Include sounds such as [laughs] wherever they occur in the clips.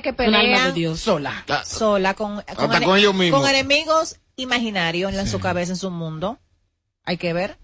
que de pelean Dios. Sola. sola con, con, Hasta con ellos mismos. con enemigos imaginarios en su cabeza, en su mundo. Hay que ver.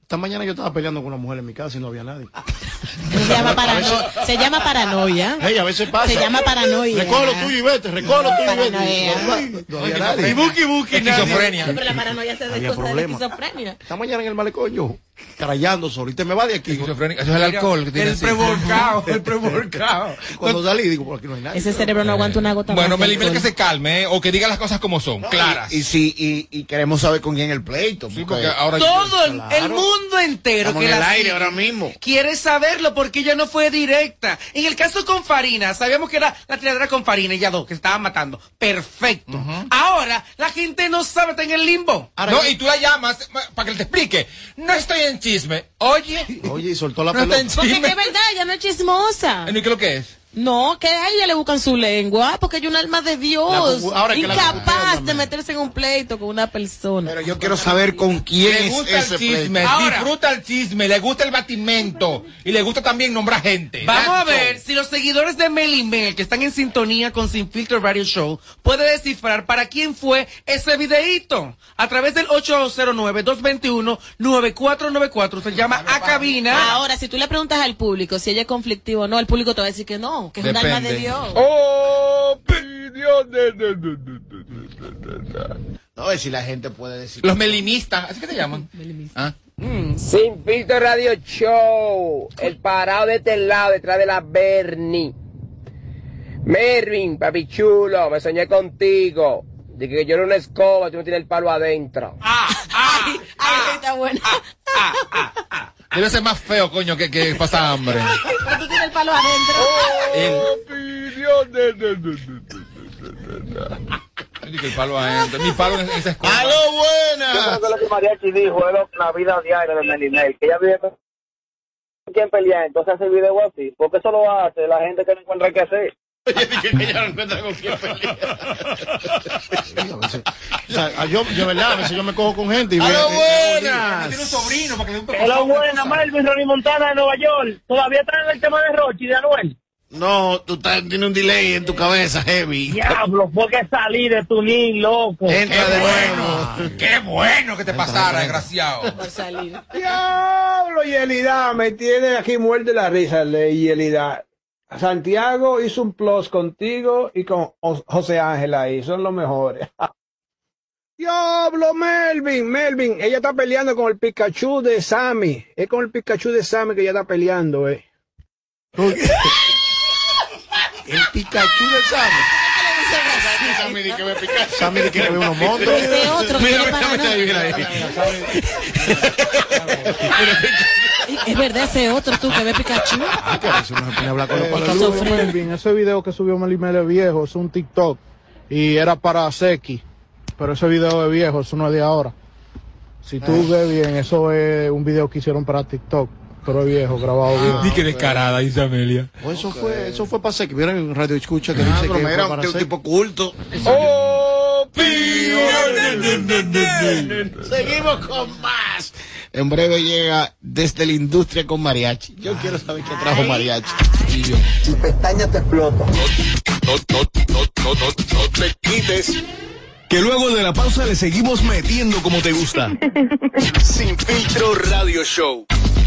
Esta mañana yo estaba peleando con una mujer en mi casa y no había nadie. [laughs] Se llama, parano- se llama paranoia. Hey, a veces pasa. Se llama paranoia. Recoge lo tuyo y vete, recoge lo tuyo y vete. No había nadie. Y buki buki, Esquizofrenia. Pero la paranoia se Había de esquizofrenia. Esta mañana en el malecón yo, carayando solo. Y te me va de aquí. Esquizofrénica. Eso es el alcohol que tiene El prevolcado, el [laughs] prevolcado. Cuando salí, digo, por aquí no hay nadie. Ese cerebro no aguanta una gota Bueno, Meli, que se calme, ¿eh? o que diga las cosas como son, claras. Y, y sí, y, y queremos saber con quién el pleito. Sí, porque porque ahora Todo el, Claro. el mundo entero que en el aire ahora mismo. quiere porque ella no fue directa. En el caso con Farina, sabíamos que era la tiradera con Farina y ya dos, que se estaban matando. Perfecto. Ahora, la gente no sabe, está en el limbo. Ahora no, y tú la llamas ma- para que él te explique. No estoy en chisme. Oye, Oye, y soltó la no pelota. Porque es verdad, ella no es chismosa. ¿Y qué es lo que es? No, que a ella le buscan su lengua, porque ella es un alma de Dios, ahora incapaz de meterse en un pleito con una persona. Pero yo quiero saber con quién Le es gusta ese el chisme. Ahora- disfruta el chisme, le gusta el batimento y le gusta también nombrar gente. Vamos a ver si los seguidores de Mel y Mel que están en sintonía con Sin Filtro Radio Show puede descifrar para quién fue ese videíto. A través del 809-221-9494 se llama a cabina. Ahora, si tú le preguntas al público si ella es conflictiva o no, el público te va a decir que no, que es Depende. un alma de Dios. No, es si la gente puede decir. Los melinistas, ¿así que te llaman? ¿Ah? Mm. Sin filtro radio show. El parado de este lado, detrás de la Bernie. Mervin, papi chulo, me soñé contigo. De que yo era una escoba, tú no tienes el palo adentro. Ah, ah, Ay, está bueno. Debe ser más feo, coño, que, que pasa hambre. Pero tú tienes el palo adentro. Opinión de- de- de- de- de- de- de- Ay, que el palo adentro. Mi palo en esa escuela. ¡Aló, buena! lo que Mariachi dijo, es la vida diaria de Melinel, que ella vive con quien pelea, entonces hace video así, porque eso lo hace la gente que no encuentra qué hacer. [laughs] Sí, a veces- o sea, yo, yo, verdad, a veces yo me cojo con gente y ¡Aló, veo- buenas! Tiene un sobrino para que le dé un Hello, pecozón. buena, Melvin, Ronnie Montana de Nueva York. ¿Todavía está en el tema de Rochi y de Anuel? No, tú tienes un delay en tu cabeza, heavy. Diablo, fue que salí de tu nin, loco. Entra Qué de bueno, nuevo. qué bueno que te pasara, desgraciado. [laughs] Por salir. Diablo, Yelida, me tiene aquí muerte la risa, le Yelida. Santiago hizo un plus contigo y con Os- José Ángel ahí, son los mejores. [laughs] Diablo, Melvin, Melvin, ella está peleando con el Pikachu de Sammy. Es con el Pikachu de Sammy que ella está peleando, eh. El Pikachu de Sammy. Sammy, di que me picaste. Sammy que ve unos montos. Ese otro que Mira, mira, mira, mira ahí. Es verdad, ese otro tú que ve Pikachu. Ah, que a veces uno se pone a hablar con los Eh, ese video que subió Melimele viejo es un TikTok y era para Seki, pero ese video es viejo, eso no es de ahora. Si tú ves bien, eso es un video que hicieron para TikTok, pero es viejo, grabado bien. Di que descarada, dice Amelia. O eso fue, eso fue para Seki. Vieron en Radio Escucha que Ah, dice que fue un un tipo culto. Seguimos con más. En breve llega desde la industria con mariachi. Yo quiero saber qué trajo mariachi. Tu pestaña te explota. No, no, no, no, no, no te quites. Que luego de la pausa le seguimos metiendo como te gusta. [laughs] Sin filtro radio show.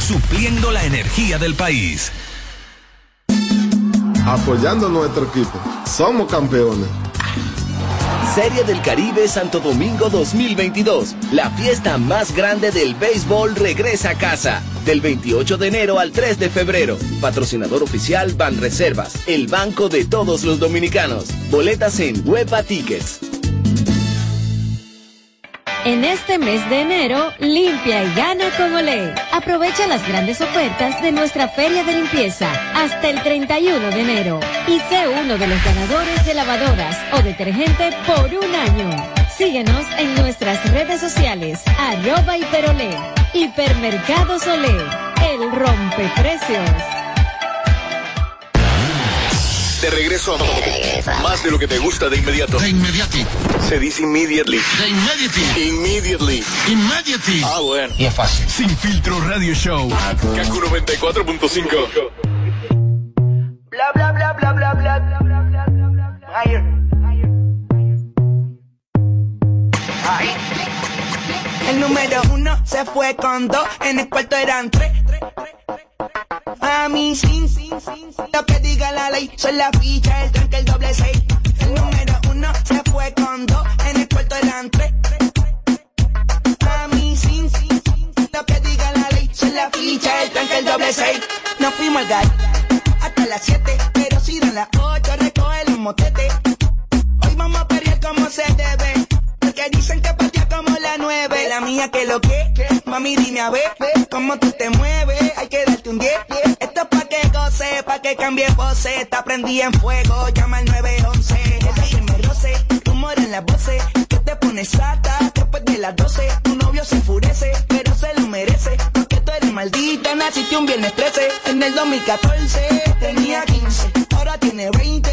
Supliendo la energía del país. Apoyando a nuestro equipo. Somos campeones. Serie del Caribe Santo Domingo 2022. La fiesta más grande del béisbol regresa a casa. Del 28 de enero al 3 de febrero. Patrocinador oficial Banreservas, el banco de todos los dominicanos. Boletas en Huepa Tickets. En este mes de enero, limpia y gana con Olé. Aprovecha las grandes ofertas de nuestra feria de limpieza hasta el 31 de enero y sé uno de los ganadores de lavadoras o detergente por un año. Síguenos en nuestras redes sociales, arroba hiperolé, hipermercados Olé, el rompeprecios. De regreso a más de lo que te gusta de inmediato. De inmediati. Se dice immediately. De inmediati. Immediately. Immediately. Ah, bueno. Y es fácil. Sin filtro radio show. Kaku 94.5. Bla bla bla bla bla bla. Mayer. Ay. El número uno se fue con dos, en el cuarto eran tres. A mí sin, sin, sin, sin, lo que diga la ley, soy la ficha, el tranque, el doble seis. El número uno se fue con dos, en el cuarto eran tres. A mí sin, sin, sin, lo que diga la ley, soy la ficha, el tranque, el doble seis. Nos fuimos al gallo hasta las siete, pero si dan las ocho, recoge los motetes. Hoy vamos a pelear como se debe. Porque dicen que partía como la nueve. La mía que lo que, mami dime a ver cómo tú te mueves. Hay que darte un 10. Esto es pa' que goce, pa' que cambie voces. Está prendí en fuego, llama al 911. Ella que me roce, rumor en las voces. Que te pones sata después de las 12. Tu novio se enfurece, pero se lo merece. Porque tú eres maldita, naciste un viernes 13. En el 2014 tenía 15, ahora tiene 20.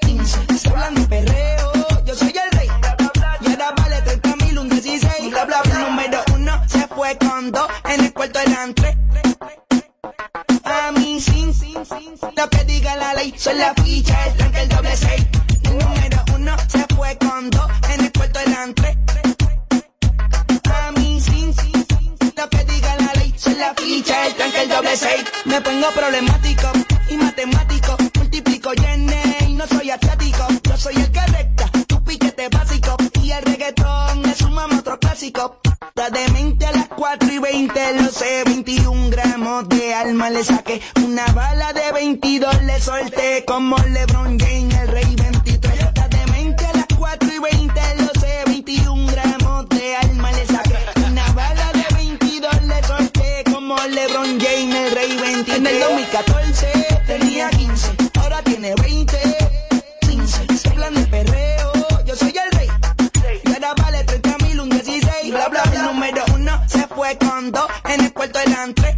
15, se hablan de perreo, yo soy el rey. Y ahora vale 30 mil, un 16. Bla, bla, bla. Número uno se fue con dos, en el cuarto eran tres. A mí sin, sin, sin, lo que diga la ley, soy la ficha, el tranque, el doble seis. El número uno se fue con dos, en el cuarto eran tres. A mí sin, sin, lo que diga la ley, soy la ficha, el tranque, el doble seis. Me pongo problemático y matemático, multiplico y no soy atático. Yo soy el que recta, tu piquete básico y el reggaetón es un mamá otro clásico. Está demente 4 y 20, lo sé, 21 gramos de alma le saqué. Una bala de 22 le solté como LeBron James, el rey 23. Está demente a las 4 y 20, lo sé, 21 gramos de alma le saqué. Una bala de 22 le solté como LeBron James, el rey 23. En el 2014 tenía 15, fue con dos, en el cuarto eran tres.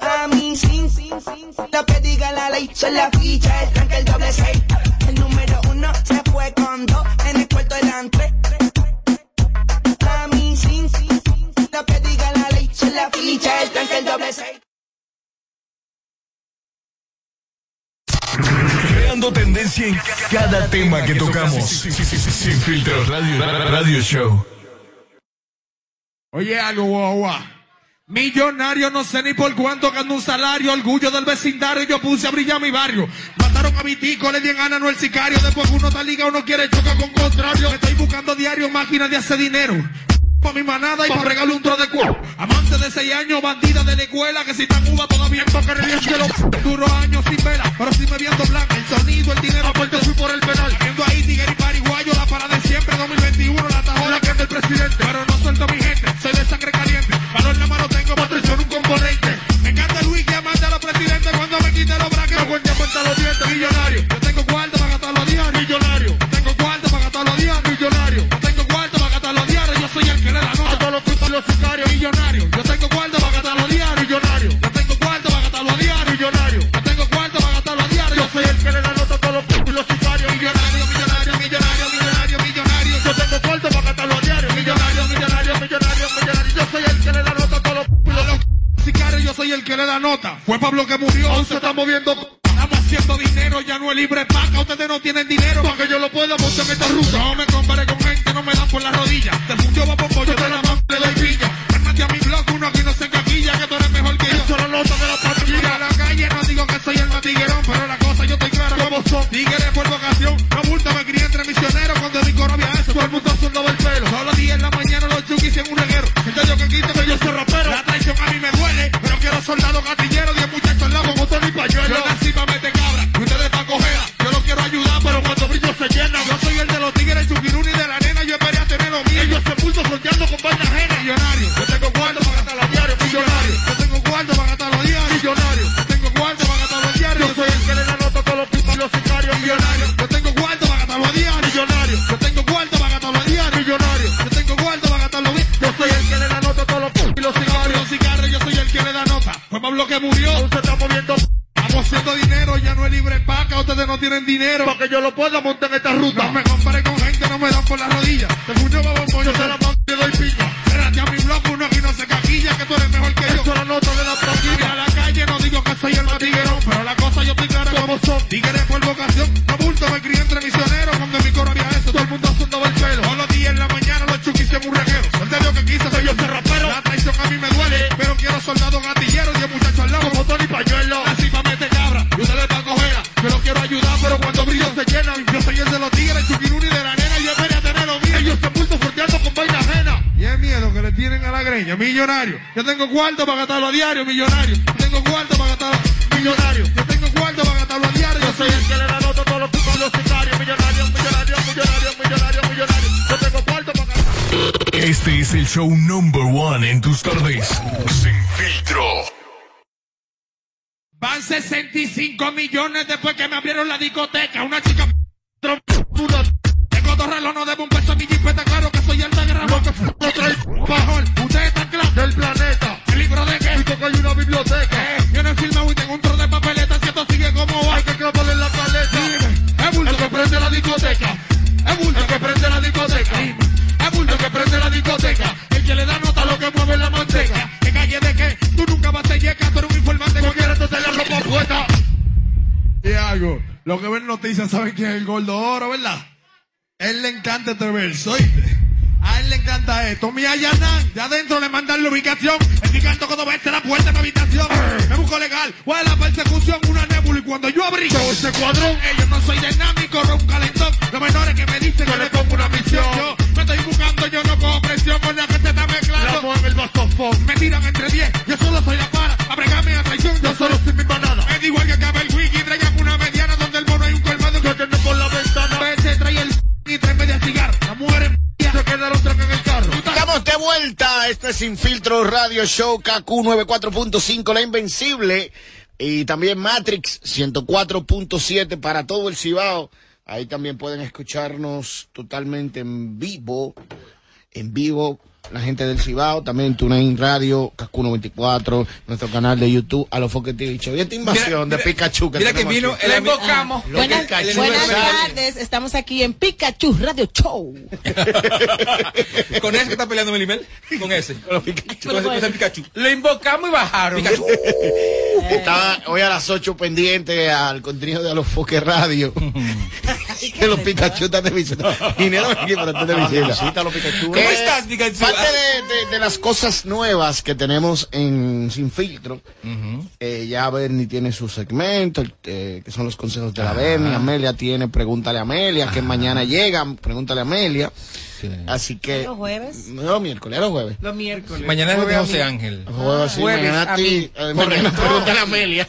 A mí sin, sin, sin, sin, lo que diga la ley, soy la ficha, el tranque, el doble seis. El número uno se fue con dos, en el cuarto eran tres. A mí sin, sin, sin, sin, lo que diga la ley, soy la ficha, el tranque, el doble seis. Creando tendencia en cada tema que tocamos. Sin filtro radio, radio show. Oye, algo, guau. Millonario, no sé ni por cuánto gano un salario. Orgullo del vecindario, yo puse a brillar mi barrio. Mataron a mi tico, le di en no el sicario. Después uno está liga, uno quiere chocar con contrario. Estoy buscando diario máquina de hacer dinero. Pa' mi manada y pa' regalar un tro de cuero. Amante de seis años, bandida de la escuela, que si tan uva todavía toca el cielo. Duro años sin vela, pero si me viendo blanca. El sonido, el dinero, aparte fui por el penal. Viendo ahí tigre y pariguayo, la parada de siempre. 2021, la tajola que es del presidente. Pero no suelto a mi gente, soy de sangre caliente. Valor en la mano tengo, patrición un componente. Me encanta el wiki, amante a los presidentes. Cuando me quite los braques, me cuente a los dientes. Millonario, el que le da nota. Fue Pablo que murió, aún se está moviendo. Estamos haciendo dinero, ya no es libre paca. Ustedes no tienen dinero para que yo lo pueda montar en esta ruta. No me compare con gente, no me dan por la rodilla. Te fundió va por yo te la mano de la pilla. Armate a mi blog, uno aquí no se encaquilla, que tú eres mejor que yo. Solo nota de la patrulla. A la calle no digo que soy el más tiguerón, pero la cosa yo estoy claro como son. Tigres por vocación, no multa, me crié entre misioneros cuando mi corona viaja, todo el mundo show number one en tus tardes. Sin filtro. Van 65 millones después que me abrieron la discoteca. Una chica. Tengo dos relojes, no debo un peso a mi jipeta. Claro que soy el de gramo. Lo que trae bajón. Ustedes están claros del planeta. ¿El libro de qué? Digo que hay una biblioteca. Eh, yo no he filmado y tengo un trozo de papeleta. Si esto sigue como va, hay que clavarle en la paleta. Es bulto que prende la discoteca. Es bulto que prende la discoteca. Es bulto que prende la discoteca. Algo, lo que ven noticias saben quién es el gordo oro, ¿verdad? Él le encanta este verso, ¿oíste? A él le encanta esto. Mi Ayanan, de adentro le mandan la ubicación. El gigante cuando vete la puerta de mi habitación. Me busco legal, ¿cuál es la persecución? Una nébula y cuando yo abrí todo ese cuadrón, ellos no soy dinámico, ron un calentón. Los menores que me dicen que le pongo una misión. Yo me estoy buscando, yo no cojo presión con la se está mezclando. en el. Me tiran entre 10, yo solo soy la para. Abregame a traición, yo solo soy mi manada. Es igual que acaba el vuelta. Es Sin Filtro Radio Show KQ 94.5, La Invencible. Y también Matrix 104.7 para todo el Cibao. Ahí también pueden escucharnos totalmente en vivo. En vivo, la gente del Cibao. También TuneIn Radio, KQ 94, nuestro canal de YouTube, a los Foque TV Show. Y esta invasión de Pikachu que mira que vino aquí. el invocamos. Buenas, Pikachu buenas tardes, estamos aquí en Pikachu Radio Show. [laughs] Con ese que está peleando Melimel. Con ese. Con ese, con ese Pikachu. Lo invocamos y bajaron. Pikachu. [laughs] Estaba hoy a las 8 pendiente al contenido de los Foque Radio. [laughs] que los Pikachu están de visita. Dinero aquí para estar de visita. Los Pikachu. ¿Cómo estás, Pikachu? Parte de, de- de las cosas nuevas que tenemos en Sin Filtro, eh, ya Bernie tiene su segmento, eh, que son los consejos de la Bernie. Amelia tiene Pregúntale a Amelia, que mañana llega, Pregúntale a Amelia. Así que. ¿Los jueves? No, miércoles, los jueves. Los miércoles. Mañana es de José. Ángel. Jueves, sí, Jueves mañana a ti. eh, mañana. Pregúntale a Amelia.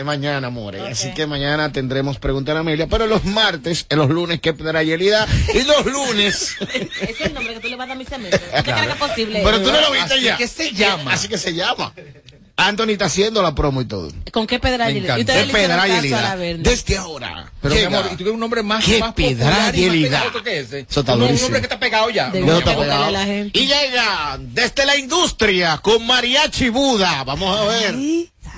Es mañana, amores. Así que mañana tendremos Pregúntale a Amelia. Pero los martes, en los lunes, que pedirá Yelida. Y los lunes. Ese [laughs] es el nombre que tú le vas a dar a mi cemento. ¿Qué crees que es posible? Pero tú no lo viste Así ya. que se llama. Así que se llama. Anthony está haciendo la promo y todo. ¿Con qué pedra Me y ¿Qué le hicieron pedra caso a la Yelida? Verne? Desde ahora. Pero mi amor, y tú quieres un nombre más, ¿Qué más popular y más que ese. Eso está un, nombre que está pegado ya. No está pegado. la gente. Y llega desde la industria con Mariachi Buda. Vamos a ver.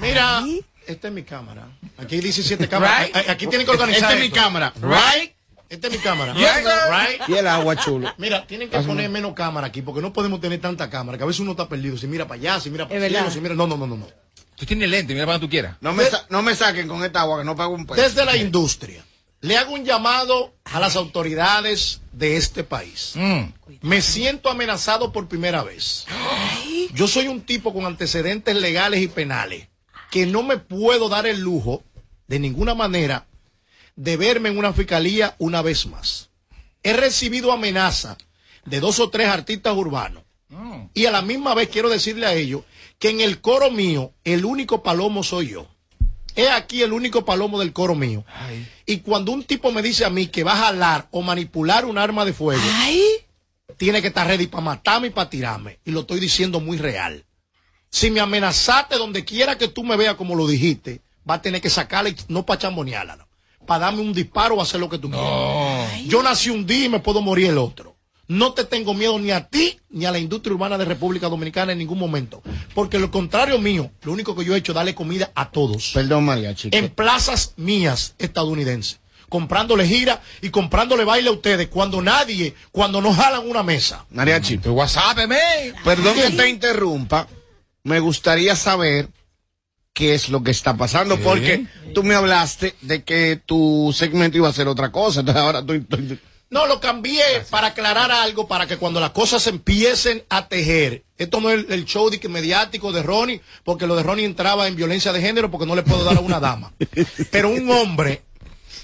Mira. Esta es mi cámara. Aquí hay 17 cámaras. Right. Aquí tienen que organizar. Esta es mi cámara. Right. Esta es mi cámara. Yes. Right. Y el agua chulo. Mira, tienen que poner menos cámara aquí porque no podemos tener tanta cámara. Que a veces uno está perdido. Si mira para allá, si mira para allá, si mira. No, no, no, no. no. Tú tienes lente, mira para donde tú quieras. No me, no me saquen con esta agua que no pago un peso. Desde la industria, le hago un llamado a las autoridades de este país. Mm. Me siento amenazado por primera vez. Yo soy un tipo con antecedentes legales y penales que no me puedo dar el lujo de ninguna manera de verme en una fiscalía una vez más. He recibido amenaza de dos o tres artistas urbanos y a la misma vez quiero decirle a ellos que en el coro mío el único palomo soy yo. He aquí el único palomo del coro mío. Y cuando un tipo me dice a mí que va a jalar o manipular un arma de fuego, tiene que estar ready para matarme y para tirarme. Y lo estoy diciendo muy real. Si me amenazaste donde quiera que tú me veas como lo dijiste, va a tener que sacarla y no para chambonearla, no. Para darme un disparo o hacer lo que tú quieras. Yo nací un día y me puedo morir el otro. No te tengo miedo ni a ti ni a la industria urbana de República Dominicana en ningún momento. Porque lo contrario mío, lo único que yo he hecho es darle comida a todos. Perdón, mariachi. En plazas mías estadounidenses. Comprándole gira y comprándole baile a ustedes cuando nadie, cuando no jalan una mesa. Mariachi. Tu WhatsApp, me. Perdón que te interrumpa. Me gustaría saber qué es lo que está pasando, ¿Qué? porque tú me hablaste de que tu segmento iba a ser otra cosa. Entonces ahora tú. tú- No, lo cambié para aclarar algo, para que cuando las cosas se empiecen a tejer. Esto no es el, el show de que mediático de Ronnie, porque lo de Ronnie entraba en violencia de género porque no le puedo dar a una dama. [laughs] Pero un hombre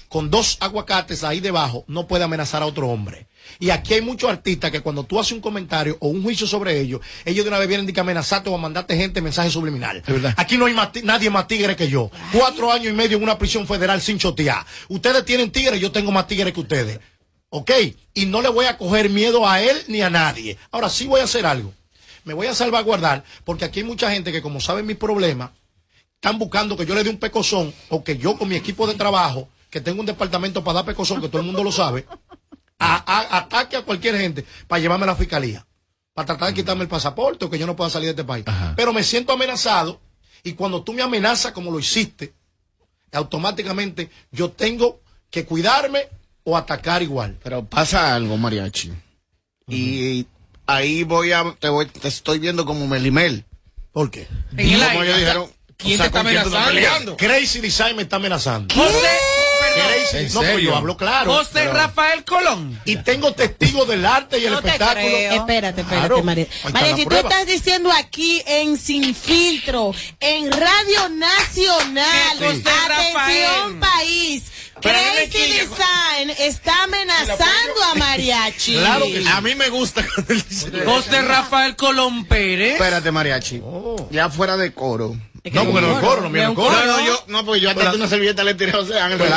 con dos aguacates ahí debajo no puede amenazar a otro hombre. Y aquí hay muchos artistas que cuando tú haces un comentario o un juicio sobre ellos, ellos de una vez vienen de que amenazarte o a mandarte gente mensaje subliminal. Aquí no hay más nadie más tigre que yo. Cuatro años y medio en una prisión federal sin chotear. Ustedes tienen tigres, yo tengo más tigres que ustedes. ¿Ok? Y no le voy a coger miedo a él ni a nadie. Ahora sí voy a hacer algo. Me voy a salvaguardar porque aquí hay mucha gente que como saben mis problemas, están buscando que yo le dé un pecozón o que yo con mi equipo de trabajo, que tengo un departamento para dar pecozón, que todo el mundo lo sabe, a- a- ataque a cualquier gente para llevarme a la fiscalía, para tratar de quitarme el pasaporte o que yo no pueda salir de este país. Pero me siento amenazado y cuando tú me amenazas como lo hiciste, automáticamente yo tengo que cuidarme o atacar igual. Pero pasa algo, mariachi. Y ahí voy a. Te, voy, te estoy viendo como Melimel. ¿Por qué? Como ellos dijeron. ¿Quién o sea, te está ¿con quién tú estás amenazando? peleando? Crazy Design me está amenazando. José, Crazy- ¿En no, pero serio? yo hablo claro. José Pero- Rafael Colón. Y tengo testigos del arte y el No espectáculo. creo. Espérate, espérate, Claro. María. María, si tú estás diciendo aquí en Sin Filtro, en Radio Nacional, José atención Rafael. país, Crazy. Design está amenazando a Mariachi. Claro que sí. A mí me gusta. José Rafael Colón Pérez. Espérate, mariachi. Ya fuera de coro. No, porque no es coro, no, es coro. No, no, yo, no, porque yo hasta Pero- una servilleta le tiré a José Ángel. Pero-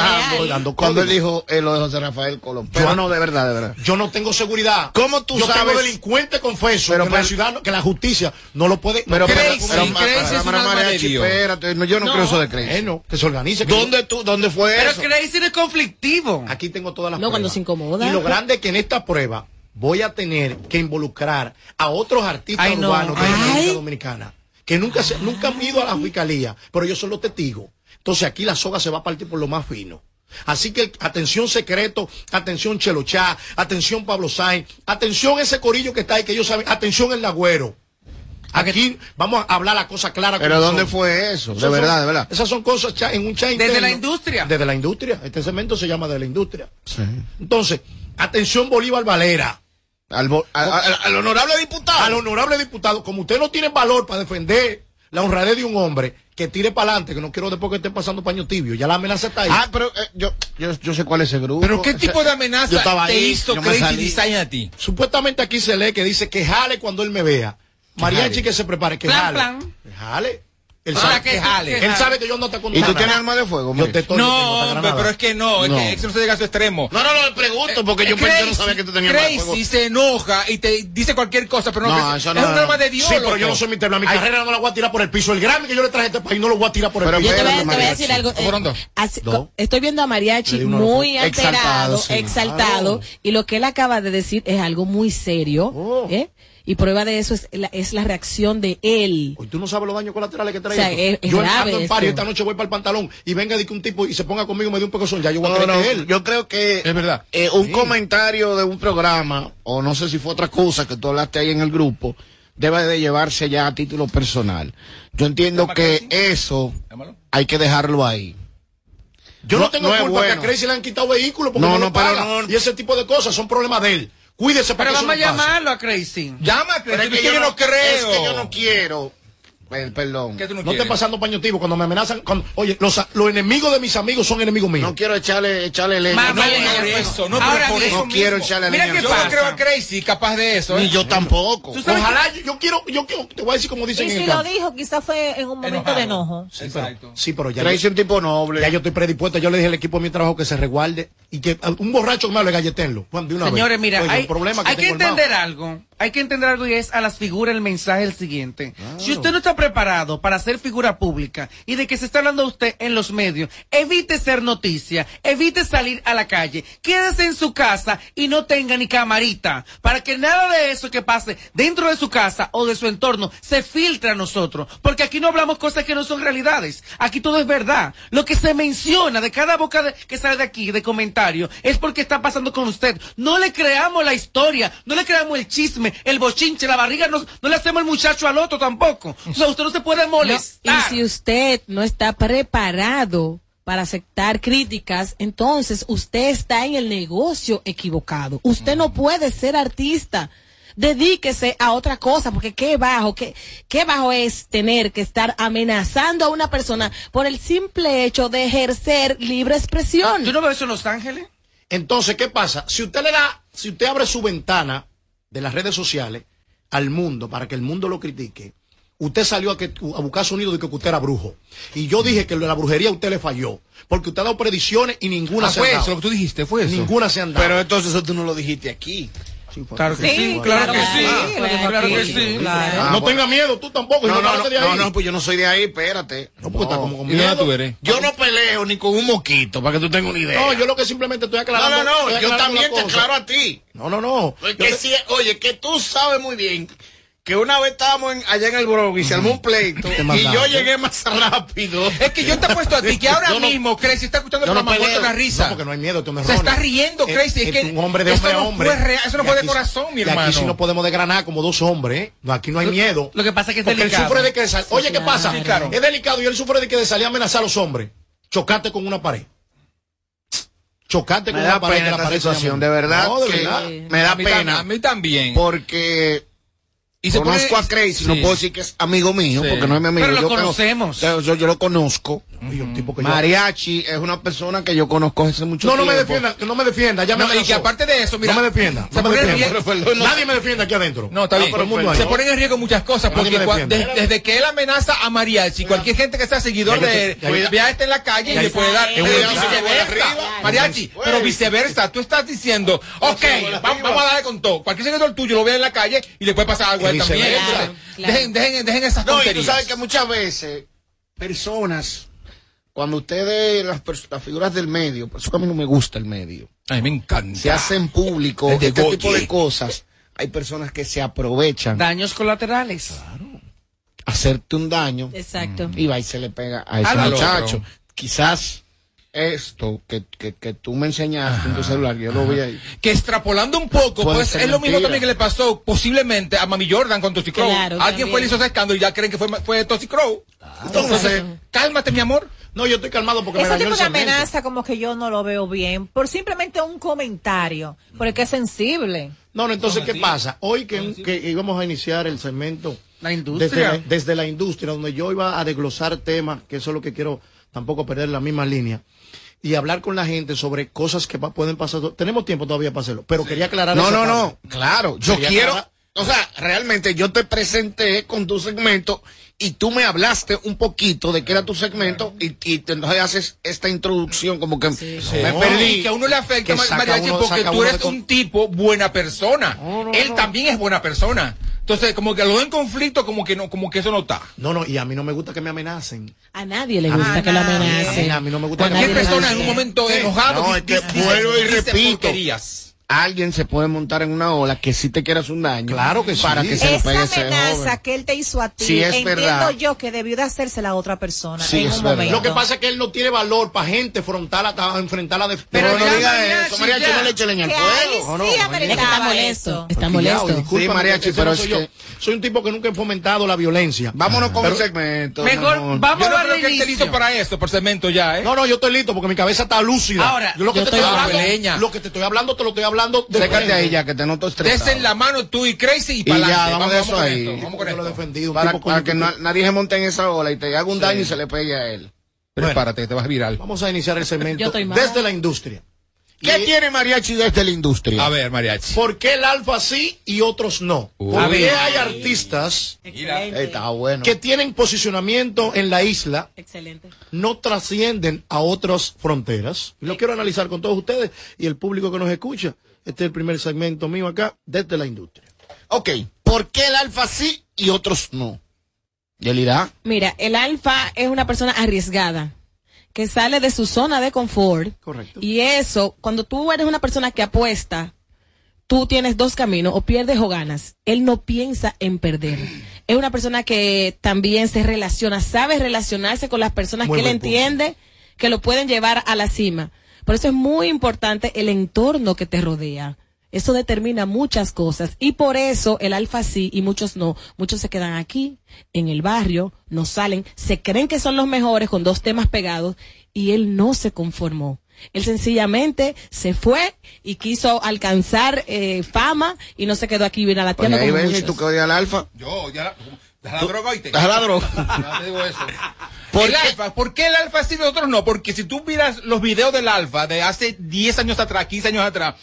relajando, Cuando él dijo eh, lo de José Rafael Colón. Pero Yo- no, de verdad, de verdad. Yo no tengo seguridad. ¿Cómo tú yo sabes? tengo delincuente confeso Pero- que, la pero- ciudad, no- que la justicia no lo puede. Pero, no pero, puede- pero, pero- pero, Crazy es un pero, alma de Dios. espérate, no, yo no, No. creo eso de Crazy. Que se organice. que ¿Dónde tú, dónde fue Pero eso? Crazy no es conflictivo. Aquí tengo todas las No, cuando pruebas. se incomoda. Y lo grande es que en esta prueba voy a tener que involucrar a otros artistas urbanos de la. República Dominicana que nunca, se- nunca han ido a la fiscalía, pero ellos son los testigos. Entonces aquí la soga se va a partir por lo más fino. Así que atención secreto, atención Chelochá, atención Pablo Sainz, atención ese corillo que está ahí, que ellos saben, atención el Nagüero. Aquí vamos a hablar la cosa clara. Pero ¿dónde son. fue eso? De verdad, son- de verdad. Esas son cosas en un chat Desde la industria. Desde la industria. Este segmento se llama de la industria. Sí. Entonces, atención Bolívar Valera. Al, bo- al- al- al honorable diputado. Al honorable diputado, como usted no tiene valor para defender la honradez de un hombre, que tire para adelante, que no quiero después que esté pasando paño tibio. Ya la amenaza está ahí. Ah, pero eh, yo, yo, yo sé cuál es ese grupo. Pero ¿qué tipo de amenaza Yo estaba te ahí, hizo yo Crazy. Design a ti? Supuestamente aquí se lee que dice que jale cuando él me vea. Mariachi jale. que se prepare, que Plan, jale. plan. Que jale. Él Ah, sabe que que, jale. Él sabe que yo no te con ¿Y tú tienes arma de fuego? Yo te estoy yo No, hombre, pero es que no, es No. que eso no se llega a su extremo. No, no, no, le pregunto porque yo, pensé, yo no sabía que tú tenías arma de fuego. Crazy se enoja y te dice cualquier cosa, pero no, No, eso es no, un no. arma de Dios. Sí, pero yo no soy mi tema. Mi Ay, carrera no la voy a tirar por el piso. El Grammy que yo le traje a este país no lo voy a tirar por el Pero Yo piso. te voy, a- Espérate, te voy a decir algo. eh, así- Estoy viendo a Mariachi muy alterado, Exaltado, y lo que él acaba de decir es algo muy serio, Oh. ¿eh? Y prueba de eso es la, es la reacción de él. Hoy tú no sabes los daños colaterales que trae O sea, esto. es- es yo grave ando en pari, esto. esta noche voy para el pantalón y venga de que un tipo y se ponga conmigo y me dé un pecozón. Ya yo voy a No, creer no, que él. yo creo que Es verdad. eh, un Sí. comentario de un programa, o no sé si fue otra cosa que tú hablaste ahí en el grupo, debe de llevarse ya a título personal. Yo entiendo ¿Llama que eso hay que dejarlo ahí. Yo no, No- tengo culpa que bueno. a Crazy le han quitado vehículos porque No, no, no, paga. no- Y ese tipo de cosas son problemas de él. Cuídese para Pero que vamos a eso no pase. llamarlo a Crazy. Llama a Pero Crazy, es es que que yo no creo. Es que yo no quiero. Per- Perdón. ¿Qué tú no No pasando paño tibio cuando me amenazan. Cuando, oye, los, los enemigos de mis amigos son enemigos míos. No quiero echarle, echarle leña. Más No, por eso, no, pero Ahora por eso no quiero mismo. echarle Mira leña. Yo pasa. no creo a Crazy capaz de eso. ¿eh? Ni yo tampoco. Ojalá, yo, yo quiero, yo quiero, te voy a decir como dicen Y en si el lo campo. dijo, quizás fue en un momento Enojado. de enojo. Sí, pero, Exacto. sí, pero ya, Trace yo, un tipo noble. ya yo estoy predispuesto. Yo le dije al equipo de mi trabajo que se resguarde y que un borracho que me hable galletenlo. Juan, de una Señores, vez. mira, Oye, hay, un problema que hay que entender algo. Hay que entender algo y es a las figuras el mensaje el siguiente. Si usted no está preparado para ser figura pública y de que se está hablando de usted en los medios, evite ser noticia, evite salir a la calle, quédese en su casa y no tenga ni camarita, para que nada de eso que pase dentro de su casa o de su entorno se filtre a nosotros, porque aquí no hablamos cosas que no son realidades, aquí todo es verdad. Lo que se menciona de cada boca de- que sale de aquí, de comentario, es porque está pasando con usted. No le creamos la historia, no le creamos el chisme, el bochinche, la barriga, no, no le hacemos el muchacho al otro tampoco. O sea, usted no se puede No, molestar. y si usted no está preparado para aceptar críticas, entonces usted está en el negocio equivocado. Usted no puede ser artista. Dedíquese a otra cosa, porque qué bajo, qué, qué bajo es tener que estar amenazando a una persona por el simple hecho de ejercer libre expresión. ¿Tú no ves eso en Los Ángeles? Entonces, ¿qué pasa? Si usted le da, si usted abre su ventana de las redes sociales al mundo para que el mundo lo critique, usted salió a, que, a buscar sonido de que usted era brujo. Y yo dije que la brujería a usted le falló. Porque usted ha dado predicciones y ninguna Ah, se fue han dado. eso lo que tú dijiste, fue eso. Ninguna se han dado. Pero entonces eso tú no lo dijiste aquí. Claro que sí, claro que sí, claro que sí. Ah, no bueno. tenga miedo, tú tampoco. No, no, no, de ahí. no, no, pues yo no soy de ahí, espérate. No, porque está como con ¿Y de dónde miedo. tú eres? Yo no peleo ni con un moquito, para que tú tengas una idea. No, yo lo que simplemente estoy aclarando. No, no, no, yo también te aclaro a ti. No, no, no. Porque Yo te- si- oye, que tú sabes muy bien que una vez estábamos en- allá en el Bronx y se armó un pleito y yo llegué más rápido. Es que yo te he puesto a ti que [laughs] ahora no- mismo Crazy está escuchando el no programa de la risa. No, porque no hay miedo, tú me Se está riendo, Crazy. Es, es que un hombre de hombre a no hombre. fue real, eso no Y fue de corazón, mi y hermano. aquí sí no podemos desgranar como dos hombres, ¿eh? No, aquí no hay Lo- miedo. lo que pasa es que es Porque él delicado. sufre de que... sal- Oye, ¿qué pasa? Sí, claro. Es delicado y él sufre de que de salir a amenazar a los hombres. Chocarte con una pared. Chocarte Me con da una pared la situación, de verdad. No, de que verdad. Me da A pena. A mí también. Porque Y se conozco pone- a Crazy, sí. no puedo decir que es amigo mío, Sí. porque no es mi amigo. Pero lo yo conocemos. yo, yo- yo lo conozco. Y un tipo que yo- Mariachi es una persona que yo conozco hace mucho No, no tiempo. me defienda, no me defienda, ya me No, y que aparte de eso, mira. No me defienda, se no me defienda. riesgo- Nadie me defiende aquí adentro. No, está bien. pero el mundo se ponen en riesgo muchas cosas Nadie porque cua- de- desde que él amenaza a Mariachi, cualquier gente que sea seguidor Ya, de ya. vea este en la calle y le puede dar pero viceversa. Mariachi, pero viceversa, tú estás diciendo, ok, vamos, a darle con todo. Cualquier seguidor tuyo lo vea en la calle y le puede pasar algo a él también. Dejen, dejen, dejen esas No, y tú tonterías. sabes que muchas veces personas, cuando ustedes, las, las figuras del medio, por eso a mí no me gusta el medio, a mí me encanta. se hacen público este Goye. tipo de cosas, hay personas que se aprovechan Daños colaterales. hacerte un daño Exacto. y va y se le pega a ese Al otro. muchacho. Quizás esto que, que, que tú me enseñaste en tu celular, yo lo vi ahí. que extrapolando un poco, Puede pues es lo mismo también que le pasó posiblemente a Mami Jordan con Toxic Crow. Claro, Alguien fue y le hizo ese escándalo y ya creen que fue, fue Toxic Crow. Entonces, cálmate, mi amor. No, yo estoy calmado porque me Ese dañó tipo el de amenaza como que yo no lo veo bien, por simplemente un comentario, porque es sensible. No, no, entonces, ¿qué pasa? Hoy que, que íbamos a iniciar el segmento La desde industria. la, desde la industria, donde yo iba a desglosar temas, que eso es lo que quiero tampoco perder la misma línea, y hablar con la gente sobre cosas que pa- pueden pasar. Tenemos tiempo todavía para hacerlo, pero quería aclarar No, no, parte. no, claro, yo Quería quiero, aclarar- o sea, realmente yo te presenté con tu segmento y tú me hablaste un poquito de qué era tu segmento y, entonces haces esta introducción como que me No, perdí. y que a uno le afecta, Mariachi, uno- porque tú eres de un tipo buena persona. Él también es buena persona. Entonces, como que lo en conflicto, como que no, como que eso no está. No, no, y a mí no me gusta que me amenacen. A nadie le gusta que lo amenacen. A mí no me gusta que me Cualquier amenacen. persona en un momento enojado No, es que vuelvo y dice repito. porquerías. Alguien se puede montar en una ola que sí te quiera hacer un daño. Claro que sí. Para que se le pegue Esa ese amenaza joven. que él te hizo a ti, Sí, es entiendo verdad. yo que debió de hacérsela a otra persona Sí, en es un verdad. momento. Lo que pasa es que él no tiene valor para gente frontal a, a enfrentarla de Pero no, no ya, diga eso, Mariachi, ya. no le eche leña al fuego. No, sí Es que está molesto. Está molesto. discúlpame, Sí, mariachi, pero no es soy yo. que- Soy un tipo que nunca he fomentado la violencia. Vámonos con Pero- el segmento. Mejor, vamos a creo que él esté listo para esto, por cemento ya, ¿eh? No, no, yo estoy listo porque mi cabeza está lúcida. Ahora, yo lo que te estoy hablando, lo que te estoy hablando, te lo estoy hablando de Sécate frente. ahí ya, que te noto estresado. Desen la mano tú y Crazy y para ya, adelante. vamos de eso ahí. esto, Vamos con lo esto. defendido. Para, tipo para con- que na- nadie se monte en esa ola y te haga un daño y se le pegue a él. Prepárate, te vas viral. Vamos a iniciar el [laughs] segmento desde la industria. ¿Qué Y- tiene Mariachi desde la industria? A ver, Mariachi. ¿Por qué el alfa sí y otros no? Uy. ¿Por qué hay artistas Mira. Está bueno. que tienen posicionamiento en la isla, Excelente. no trascienden a otras fronteras? Y lo quiero analizar con todos ustedes y el público que nos escucha. Este es el primer segmento mío acá, desde la industria. Ok, ¿por qué el alfa sí y otros no? Yelida. Mira, el alfa es una persona arriesgada que sale de su zona de confort. Correcto. Y eso, cuando tú eres una persona que apuesta, tú tienes dos caminos, o pierdes o ganas. Él no piensa en perder. Es una persona que también se relaciona, sabe relacionarse con las personas Muy que él entiende que lo pueden llevar a la cima. Por eso es muy importante el entorno que te rodea. Eso determina muchas cosas y por eso el alfa sí y muchos no. Muchos se quedan aquí, en el barrio, no salen, se creen que son los mejores con dos temas pegados y él no se conformó. Él sencillamente se fue y quiso alcanzar eh, fama y no se quedó aquí bien a la Oye, tienda ahí como ven, ¿y tú que odias al alfa? Yo, ya. Deja la droga, oíste. Deja la droga. Ya te digo eso. El alfa, ¿por qué el alfa sí y nosotros no? Porque si tú miras los videos del alfa de hace 10 años atrás, 15 años atrás,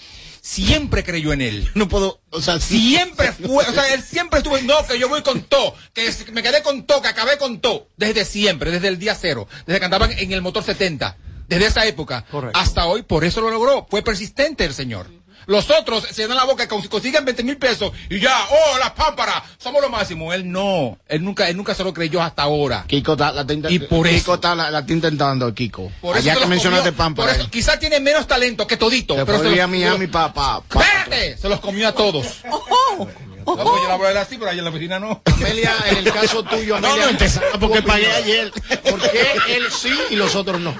siempre creyó en él. [laughs] No puedo, o sea, siempre [laughs] fue, o sea, él siempre estuvo en no, que yo voy con todo, que me quedé con todo, que acabé con todo, desde siempre, desde el día cero, desde que andaban en el motor 70, desde esa época. Hasta hoy, por eso lo logró, fue persistente el señor. Los otros se dan la boca, cons- consiguen 20 mil pesos y ya, oh, las pámparas, somos lo máximo. Él no, él nunca, él nunca se lo creyó hasta ahora. Kiko está, la está intent- Y por Kiko eso. está, la, la está intentando, Kiko. Por eso Allá se que mencionaste Pámpara. por eso, quizá tiene menos talento que todito, Se pero se los, Miami se pa, pa, los- pa- ¡Espérate! Se los comió a todos. No, [laughs] porque yo la voy a ver así, pero allá en la oficina no. Amelia, en el caso tuyo, No, Amelia. no, te saca porque pagué ayer. ¿Por qué él sí y los otros no?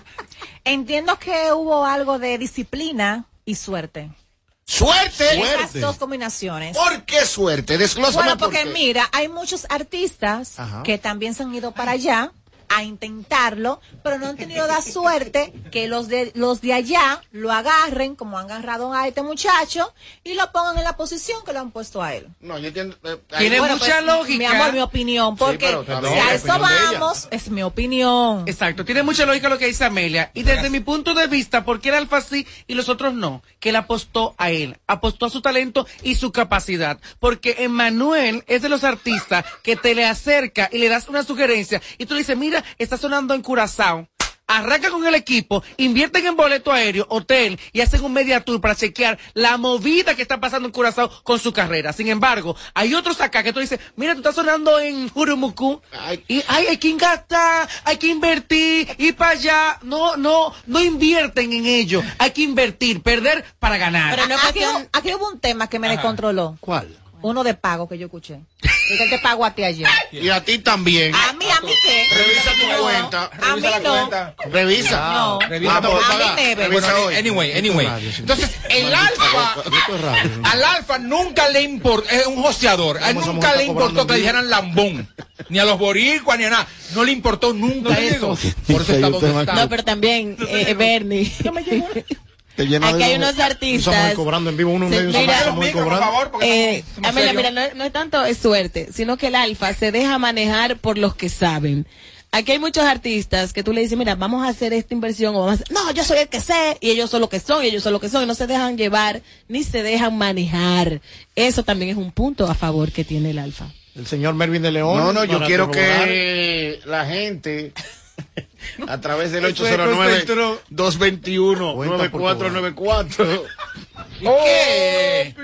Entiendo que hubo algo de disciplina y suerte. ¡Suerte! Esas Suerte. dos combinaciones. ¿Por qué suerte? Desglósame Bueno, por porque qué. mira, hay muchos artistas Ajá. que también se han ido para allá a intentarlo, pero no han tenido la suerte que los de los de allá lo agarren, como han agarrado a este muchacho, y lo pongan en la posición que lo han puesto a él. No, yo entiendo. eh, Tiene Bueno, mucha pues, lógica. Mi amor, mi opinión, porque si a eso vamos, es mi opinión. Exacto, tiene mucha lógica lo que dice Amelia. Y desde mi punto de vista, ¿por qué el Alfa sí y los otros no? Que él apostó a él, apostó a su talento y su capacidad. Porque Emanuel es de los artistas que te le acerca y le das una sugerencia y tú le dices, mira, está sonando en Curazao. Arranca con el equipo, invierten en boleto aéreo, hotel y hacen un media tour para chequear la movida que está pasando en Curazao con su carrera. Sin embargo, hay otros acá que tú dices, mira, tú estás sonando en Jurumucú y ay, hay que gastar, hay que invertir, ir para allá. No, no, no invierten en ello. Hay que invertir, perder para ganar. Pero aquí, hubo- aquí hubo un tema que me Ajá. descontroló. ¿Cuál? Uno de pago que yo escuché. Y que te pago a ti ayer. Y a ti también. A mí, a mí qué. Revisa tu No, cuenta. A mí no. Revisa. No. Revisa Ah, todo. por A mí never. Bueno, Revisa hoy. anyway, anyway. Entonces, el alfa, al alfa nunca le importó, es un joseador, a él ¿Cómo esa nunca le importó que le dijeran lambón, ni a los boricuas, ni a nada. No le importó nunca eso. Por eso está donde está. No, pero también, eh, Bernie. Te llena Aquí de hay uno. unos artistas. Estamos cobrando en vivo uno Se- medio mira. Eh, somos Amelia, serios. mira, no, es- no es tanto es suerte, sino que el alfa se deja manejar por los que saben. Aquí hay muchos artistas que tú le dices, mira, vamos a hacer esta inversión o vamos a hacer- no, yo soy el que sé y ellos son lo que son y ellos son lo que son y no se dejan llevar ni se dejan manejar. Eso también es un punto a favor que tiene el alfa. El señor Mervin de León. No, no, yo quiero que la gente a través del Eso es 809 concentró. 221 Cuenta por 9494 ¿Qué?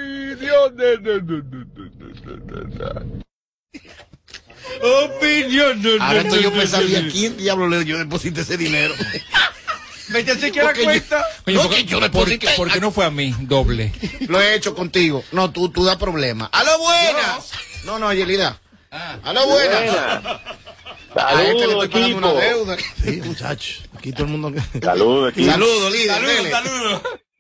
Opinión. no, no, Ahora estoy yo no, pensando, ¿y no, a no. quién diablo le yo deposité ese dinero? [laughs] Vete a chequear la yo- cuenta. Oye, No, ¿por yo deposité- qué no fue a mí? Doble. Lo he hecho contigo. No, tú, tú das problema. ¡A lo buenas! No, no, Yelida. ¡A lo buenas! Este Saludos, una equipo. deuda. Sí, muchacho. Aquí todo el mundo. Saludos, [laughs] equipo. Saludos, líder. dele.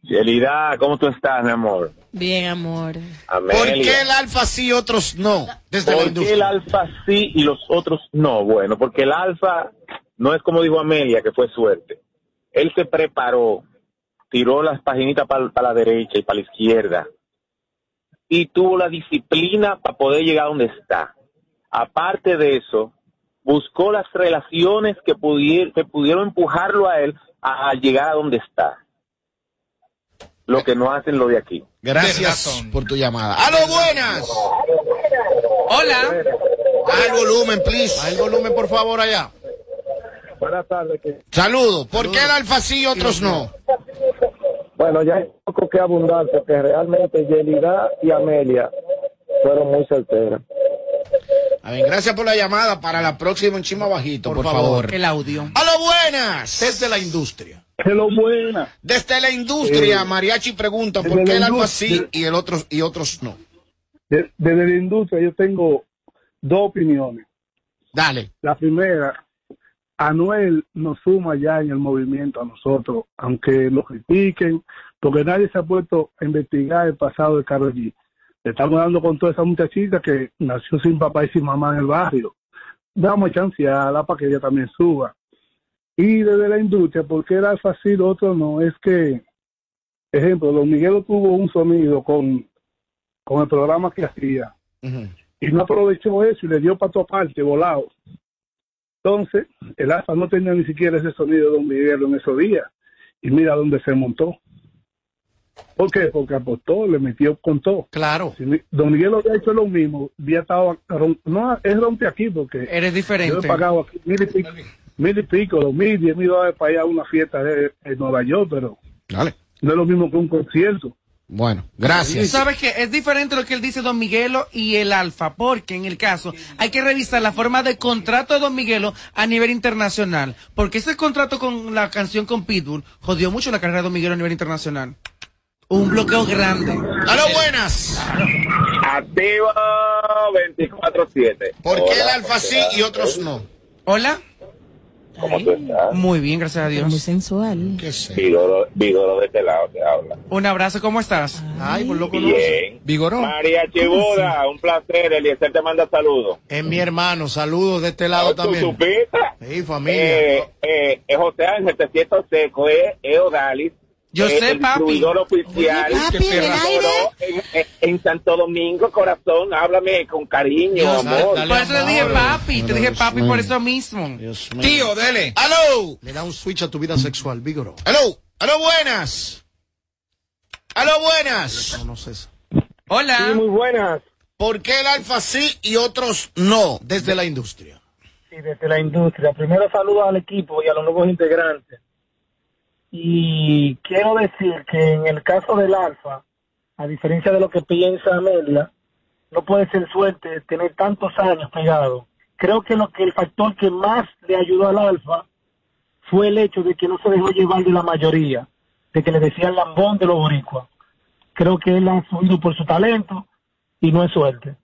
Yelida, ¿cómo tú estás, mi amor? Bien, amor. ¿Por qué Amelia. el alfa sí y otros no? Desde ¿Por qué el alfa sí y los otros no? Bueno, porque el alfa no es como dijo Amelia, que fue suerte. Él se preparó, tiró las paginitas para la derecha y para la izquierda y tuvo la disciplina para poder llegar a donde está. Aparte de eso, buscó las relaciones que, pudier- que pudieron empujarlo a él a, a llegar a donde está. Lo que no hacen lo de aquí. Gracias por tu llamada. ¡A lo buenas! Hola. Al volumen, please. A el volumen, por favor, allá. Buenas tardes. Saludos. ¿Por qué el alfa sí y otros no? Bueno, ya hay poco que abundar porque realmente Yelida y Amelia fueron muy certeras. A ver, gracias por la llamada. Para la próxima, un chima bajito, por, favor. El audio. ¡A lo buenas! Desde la industria. Hello, buena. Desde la industria, Eh, Mariachi pregunta por qué el alfa industria. sí y el otros y otros no. De- desde la industria yo tengo dos opiniones. Dale. La primera, Anuel nos suma ya en el movimiento a nosotros, aunque lo critiquen, porque nadie se ha puesto a investigar el pasado de Karol G. Estamos dando con toda esa muchachita que nació sin papá y sin mamá en el barrio. Vamos a chancearla para que ella también suba. Y desde la industria, porque era fácil, otro no, es que, ejemplo, Don Miguelo tuvo un sonido con, con el programa que hacía y no aprovechó eso y le dio para tu aparte, volado. Entonces, el alfa no tenía ni siquiera ese sonido de Don Miguelo en esos días. Y mira dónde se montó. ¿Por qué? Porque apostó, le metió con todo. Claro. Si Don Miguelo había hecho lo mismo, había estado, no, es rompe aquí porque Eres diferente. yo he pagado aquí mil y pico, mil y pico, dos mil, diez mil dólares para ir a una fiesta de, en Nueva York, pero Dale. no es lo mismo que un concierto. Bueno, gracias. ¿Sabes qué? Es diferente lo que él dice Don Miguelo y el Alfa, porque en el caso hay que revisar la forma de contrato de Don Miguelo a nivel internacional, porque ese contrato con la canción con Pitbull jodió mucho la carrera de Don Miguelo a nivel internacional. Un bloqueo grande. ¡A lo buenas! Activa 24-7. ¿Por qué el alfa sí y otros no? Hola. ¿Cómo tú estás? Muy bien, gracias a Dios. Muy sensual. ¿Qué sé? Vigoro, Vigoro de este lado te habla. Un abrazo, ¿cómo estás? Ay, por lo Bien. Vigoró. María Chibuda, un placer. Eliezer te manda saludos. Es mi hermano. Saludos de este lado ¿Tú también. supiste? Sí, familia. Eh, eh, eh, José Ángel, te siento seco, es eh, Odalis. Yo eh, sé, el papi. oficial Oye, papi, que en en, en- Santo Domingo, corazón. Háblame con cariño, amor. Por eso le dije papi, te dije papi por eso mismo. Tío, dele. ¡Aló! Le da un switch a tu vida sexual, Vigoro. ¡Aló! ¡Aló buenas! ¡Aló buenas! No, no sé eso. Hola. muy buenas. ¿Por qué el alfa sí y otros no? Desde la industria. Sí, desde la industria. Primero saludo al equipo y a los nuevos integrantes. Y quiero decir que en el caso del Alfa, a diferencia de lo que piensa Amelia, no puede ser suerte tener tantos años pegado. Creo que lo que el factor que más le ayudó al Alfa fue el hecho de que no se dejó llevar de la mayoría, de que le decían lambón de los boricuas. Creo que él ha subido por su talento y no es suerte.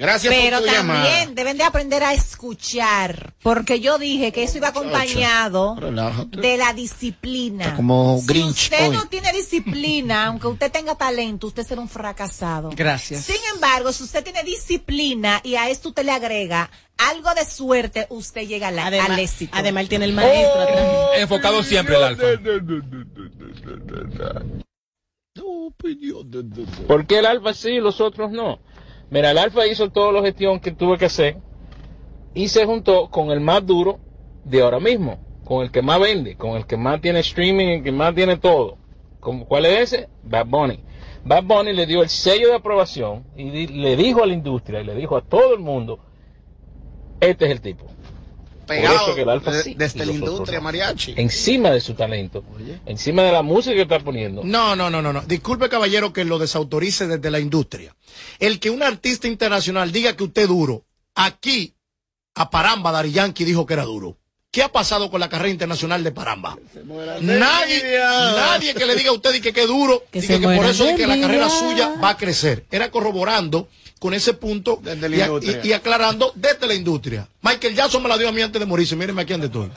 Gracias Pero por tu también llamada. deben de aprender a escuchar, porque yo dije que eso iba acompañado Relájate. de la disciplina. Está como si Grinch usted hoy. no tiene disciplina, [laughs] aunque usted tenga talento, usted será un fracasado. Gracias. Sin embargo, si usted tiene disciplina y a esto usted le agrega algo de suerte, usted llega a la- Además, al éxito. además él tiene el maestro atrás. Enfocado siempre el alfa. ¿Por qué el Alfa sí y los otros no? Mira, el Alfa hizo toda la gestión que tuvo que hacer y se juntó con el más duro de ahora mismo, con el que más vende, con el que más tiene streaming, el que más tiene todo. ¿Cómo- ¿Cuál es ese? Bad Bunny. Bad Bunny le dio el sello de aprobación y le dijo a la industria y le dijo a todo el mundo, este es el tipo. Por Pegado eso que el Alfa de- sí desde la los otros industria, mariachi. Encima de su talento, encima de la música que está poniendo. No, no, no, no, no. Disculpe, caballero, que lo desautorice desde la industria. El que un artista internacional diga que usted es duro, aquí, a Paramba, Dari Yankee dijo que era duro. ¿Qué ha pasado con la carrera internacional de Paramba? Nadie, nadie que le diga a usted y que que es duro, Que que, que por eso que la carrera suya va a crecer. Era corroborando con ese punto Desde la y, a- industria. y- y aclarando desde la industria. Michael Jackson me la dio a mí antes de morirse. Mírenme aquí donde estoy.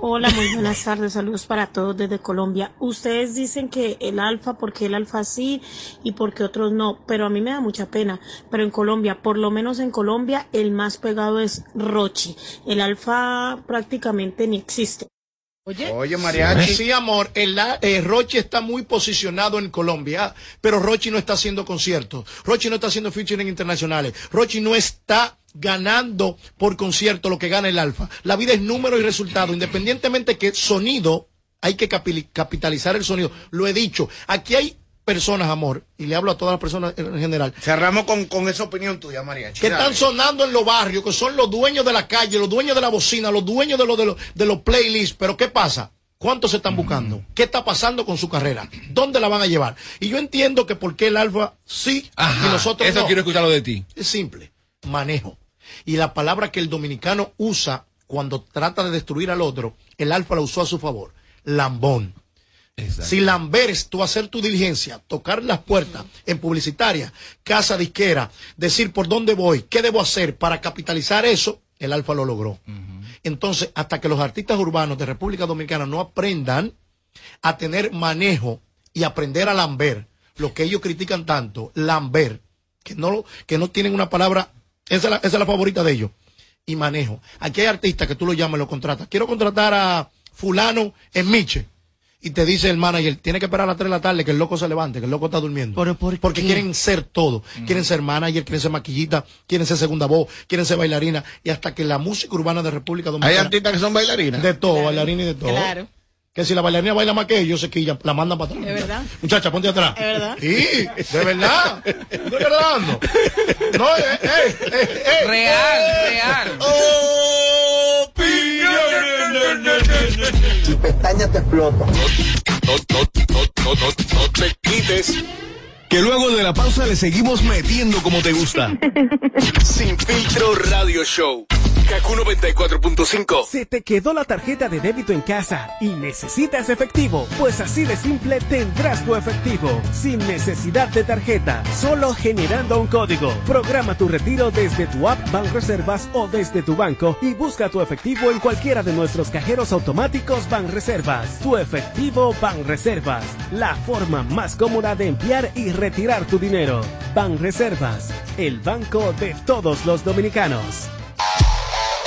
Hola, muy buenas tardes. Saludos para todos desde Colombia. Ustedes dicen que el alfa, porque el alfa sí y porque otros no, pero a mí me da mucha pena. Pero en Colombia, por lo menos en Colombia, el más pegado es Rochi. El alfa prácticamente ni existe. Oye, mariachi. Sí, amor, el, eh, Rochi está muy posicionado en Colombia, pero Rochi no está haciendo conciertos. Rochi no está haciendo featuring internacionales. Rochi no está ganando por concierto lo que gana el Alfa. La vida es número y resultado, independientemente que sonido, hay que capi- capitalizar el sonido. Lo he dicho. Aquí hay personas, amor, y le hablo a todas las personas en general, Cerramos con, con esa opinión tuya, mariachi. que están sonando en los barrios, que son los dueños de la calle, los dueños de la bocina, los dueños de los, de los, de los playlists. Pero ¿qué pasa? ¿Cuántos se están buscando? ¿Qué está pasando con su carrera? ¿Dónde la van a llevar? Y yo entiendo que por qué el Alfa sí Ajá, y nosotros eso no. quiero escucharlo de ti. Es simple, manejo. Y la palabra que el dominicano usa cuando trata de destruir al otro, el Alfa la usó a su favor. Lambón. Si lamber es tú hacer tu diligencia, tocar las puertas en publicitaria, casa disquera, decir por dónde voy, qué debo hacer para capitalizar eso, el Alfa lo logró. Entonces, hasta que los artistas urbanos de República Dominicana no aprendan a tener manejo y aprender a lamber, lo que ellos critican tanto, lamber, que no, que no tienen una palabra, esa es, la, esa es la favorita de ellos, y manejo. Aquí hay artistas que tú lo llamas y lo contratas. Quiero contratar a fulano en Miche. Y te dice el manager, tiene que esperar a las 3 de la tarde que el loco se levante, que el loco está durmiendo. Porque quieren ser todo. Quieren ser manager, quieren ser maquillita, quieren ser segunda voz, quieren ser bailarina. Y hasta que la música urbana de República Hay Dominicana... artistas que son bailarinas. De todo, bailarina y de todo. Claro. Que si la bailarina baila más que ellos, se quilla, la mandan para atrás. Es verdad. Muchacha, ponte atrás. Es verdad. Sí, de verdad. No estoy hablando. No, eh, eh, eh, eh, Real, eh. Real. Tu pestaña te explota. No, no, no, no, no, no te quites. Que luego de la pausa le seguimos metiendo como te gusta. [laughs] Sin filtro radio show. Kaku 94.5. ¿Se te quedó la tarjeta de débito en casa y necesitas efectivo? Pues así de simple tendrás tu efectivo, sin necesidad de tarjeta, solo generando un código. Programa tu retiro desde tu app Banreservas o desde tu banco y busca tu efectivo en cualquiera de nuestros cajeros automáticos Banreservas. Tu efectivo Banreservas, la forma más cómoda de enviar y retirar tu dinero. Banreservas, el banco de todos los dominicanos.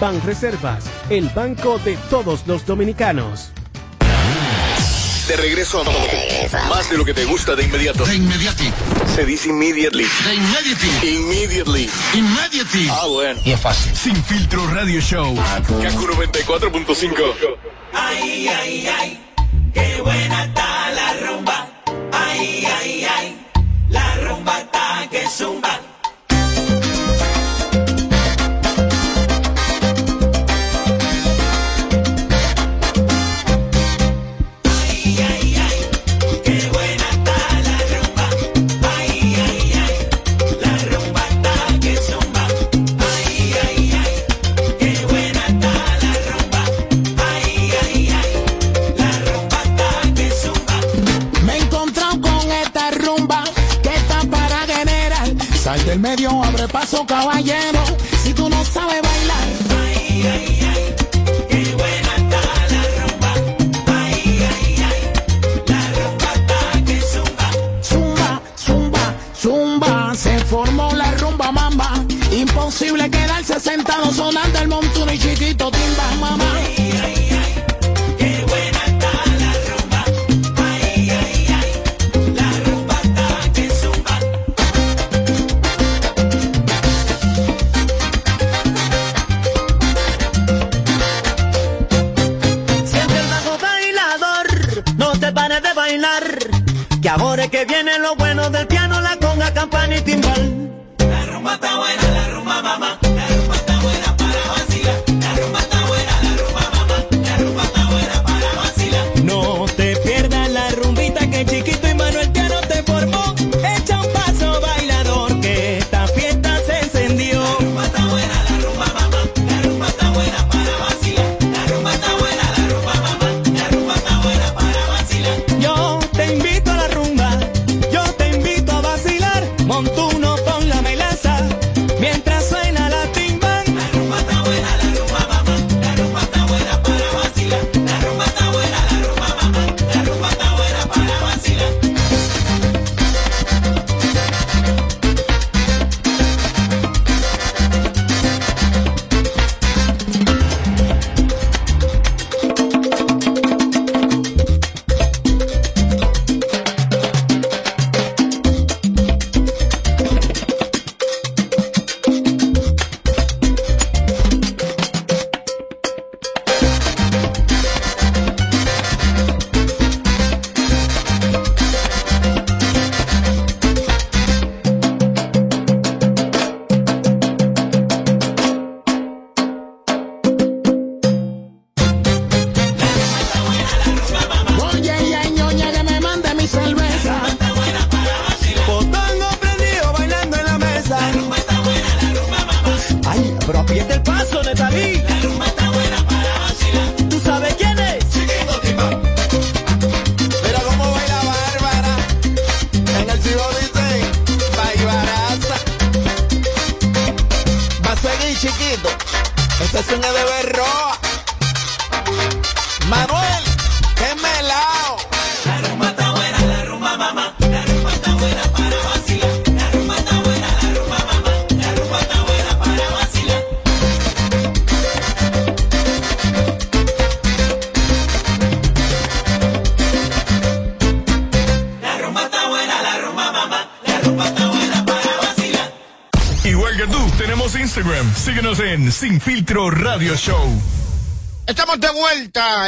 Banreservas, el banco de todos los dominicanos. De regreso a más de lo que te gusta de inmediato. De inmediati. Se dice immediately. De inmediati. Immediately. Immediati. Ah, bueno. Y es fácil. Sin filtro radio show. Kaku 94.5. Ay, ay, ay, qué buena paso, caballero. Si tú no sabes bailar. Ay, ay, ay, qué buena está la rumba. Ay, ay, ay, la rumba que zumba. Zumba, zumba, zumba. Se formó la rumba mamba. Imposible quedarse sentado sonando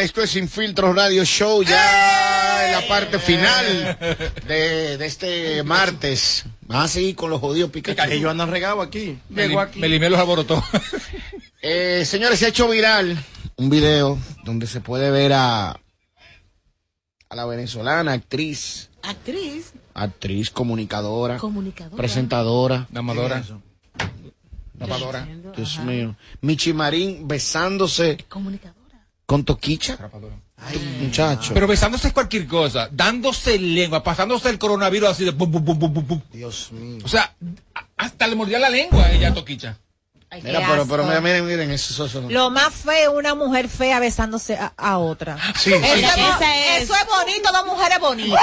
Esto es Sin Filtros Radio Show, ya en la parte final de, de este martes. Vamos a seguir con los jodidos Pikachu. Ellos andan regados aquí. Meli- Melimé los alborotó. [laughs] Eh, señores, se ha hecho viral un video donde se puede ver a, a la venezolana actriz, Actriz, actriz, comunicadora, comunicadora. presentadora, Damadora. Damadora. Dios mío, Michi Marín besándose con Toquicha. Ay, muchacho. Pero besándose es cualquier cosa, dándose lengua, pasándose el coronavirus así de pum, pum, pum, pum, pum, pum. Dios mío. O sea, hasta le mordía la lengua a ella Toquicha. Mira, pero, pero miren, miren, eso, eso, eso. Lo más feo, una mujer fea besándose a, a otra. Sí, eso, sí, es, sí. es. eso es bonito, dos mujeres bonitas.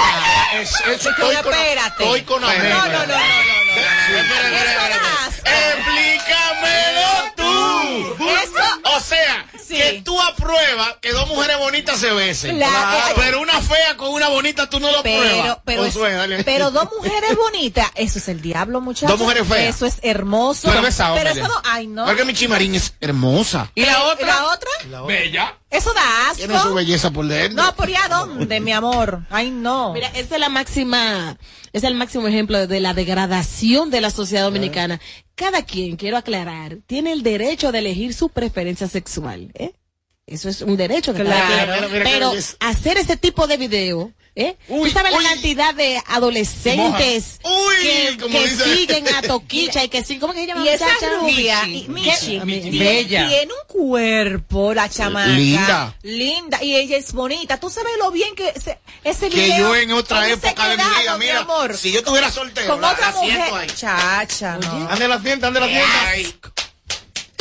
Es- eso estoy con- espérate. estoy con no, no, no, no, no, no. Eso asco. Explícamelo tú. Eso- O sea, Sí. que tú apruebas que dos mujeres bonitas se besen. Claro. Pero una fea con una bonita tú no lo Pero, pruebas. pero, Josué, es- pero dos mujeres bonitas, eso es el diablo, muchachos. Dos mujeres feas. Eso es hermoso. Eres besado, pero eso no, ay no. Porque Michi Marín es hermosa. ¿Y la otra? ¿La otra? Bella. Eso da asco. Tiene su belleza por dentro. No, por allá dónde, mi amor. Ay, no. Mira, esa es la máxima, es el máximo ejemplo de la degradación de la sociedad dominicana. Cada quien, quiero aclarar, tiene el derecho de elegir su preferencia sexual, ¿eh? Eso es un derecho que cada Claro. quien- Mira, mira qué Pero hacer ese tipo de video, ¿eh? Uy, Tú sabes uy. la cantidad de adolescentes Uy, que, que siguen a [laughs] Toquicha y que siguen, ¿cómo que se llama? Y esa rubia, Michi. y Michi, ¿Qué? tiene, Bella. tiene un cuerpo, la chamaca. Linda. Linda. Y ella es bonita. Tú sabes lo bien que ese, ese Que video. yo en otra época de mi vida, mira, amor, si yo estuviera soltero, con la- otra la mujer. ahí. Chacha, no. Ande la fiesta, ande la fiesta.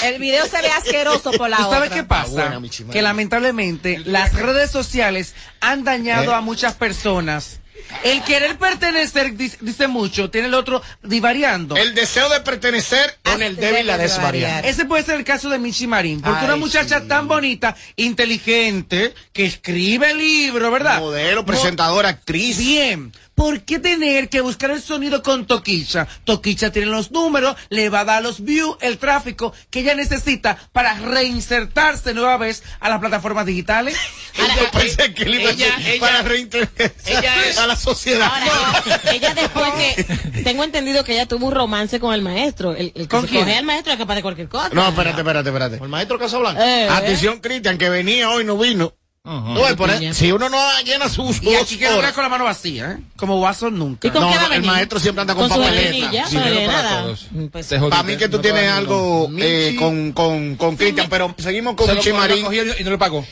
El video se ve asqueroso por la ¿Tú otra. sabes qué pasa? buena, que lamentablemente las redes sociales han dañado ¿Eh? a muchas personas. El querer pertenecer, dice, dice mucho, tiene el otro divariando. El deseo de pertenecer con el débil la desvariante. Ese puede ser el caso de Michi Marín, porque Ay, una muchacha sí. tan bonita, inteligente, que escribe libros, ¿verdad? Modelo, presentadora, actriz. Bien. ¿Por qué tener que buscar el sonido con Toquicha? Toquicha tiene los números, le va a dar los views, el tráfico que ella necesita para reinsertarse nueva vez a las plataformas digitales. [laughs] Yo pensé que él iba a ella- decir ella- para reintegrar ella es- a la sociedad. No, [laughs] ella después que tengo entendido que ella tuvo un romance con el maestro, el, el que ¿Con se quién? cogea al maestro es capaz de cualquier cosa. No, espérate, espérate, espérate. El maestro Casablanca. Eh, Atención, Cristian, que venía hoy no vino. Por si uno no llena sus Y aquí horas. con la mano vacía, ¿eh? Como Watson nunca. ¿Y con No, qué va a no, el maestro siempre anda con, Con papeleta. Sí, no para todos. Pues, Se jodió. Para mí que tú No tienes algo eh, con, con, con Cristian, pero seguimos con Michi Marín. y no lo pagó.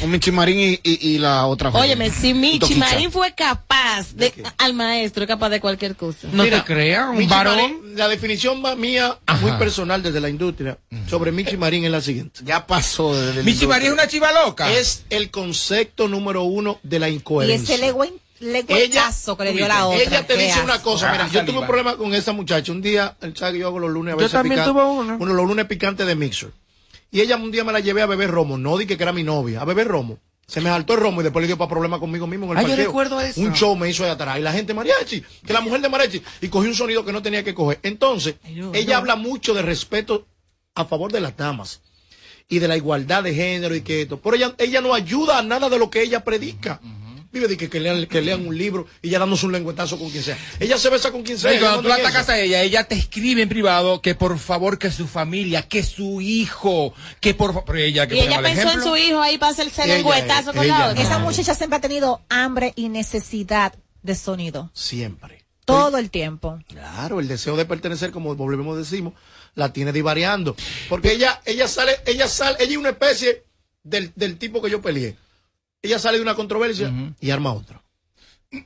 Con Michi Marín y, y, y la otra joven. Óyeme, si Michi. Marín fue capaz de, al maestro, es capaz de cualquier cosa. No Mira, te creas, un Michi varón. Marín, la definición va mía, muy personal desde la industria, sobre Michi Marín es la siguiente. Ya pasó desde Michi María es una chiva loca. Es el concepto número uno de la Y incoherencia. ese legüen, legüetazo que le dio la otra. Ella te dice una cosa, mira, Ah, yo tuve un problema con esa muchacha. Un día, el que yo hago los lunes a Yo veces también picantes. tuve uno. Uno, los lunes picantes de Mixer. Y ella un día me la llevé a beber romo. No dije que era mi novia, a beber romo. Se me saltó el romo y después le dio para problemas conmigo mismo en el Ay, yo parqueo. recuerdo eso. Un show me hizo de atrás. Y la gente mariachi, que la mujer de mariachi. Y cogió un sonido que no tenía que coger. Entonces, ella habla mucho de respeto a favor de las damas. Y de la igualdad de género y que esto. Pero ella, ella no ayuda a nada de lo que ella predica. Vive de que, que, lean, que lean un libro y ya dándose un lengüetazo con quien sea. Ella se besa con quien sea. Cuando tú atacas a ella, ella te escribe en privado que por favor que su familia, que su hijo, que por favor. ella que Y ella pensó en su hijo ahí para hacerse Ella, lengüetazo con ella, la otra. Esa muchacha siempre ha tenido hambre y necesidad de sonido. Siempre. Todo el tiempo. Claro, el deseo de pertenecer, como volvemos decimos, la tiene divariando. Porque ella, ella sale, ella sale, ella es una especie del, del tipo que yo peleé. Ella sale de una controversia y arma otra.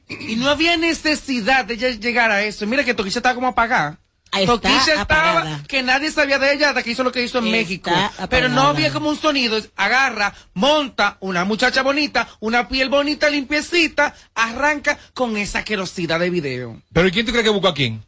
Y no había necesidad de ella llegar a eso. Mira que Toquilla estaba como apagada. Ahí está, Toquilla estaba apagada. que nadie sabía de ella hasta que hizo lo que hizo en Está México. apagada. Pero no había como un sonido. Agarra, monta una muchacha bonita, una piel bonita, limpiecita, arranca con esa querosidad de video. Pero ¿y quién tú crees que buscó a quién?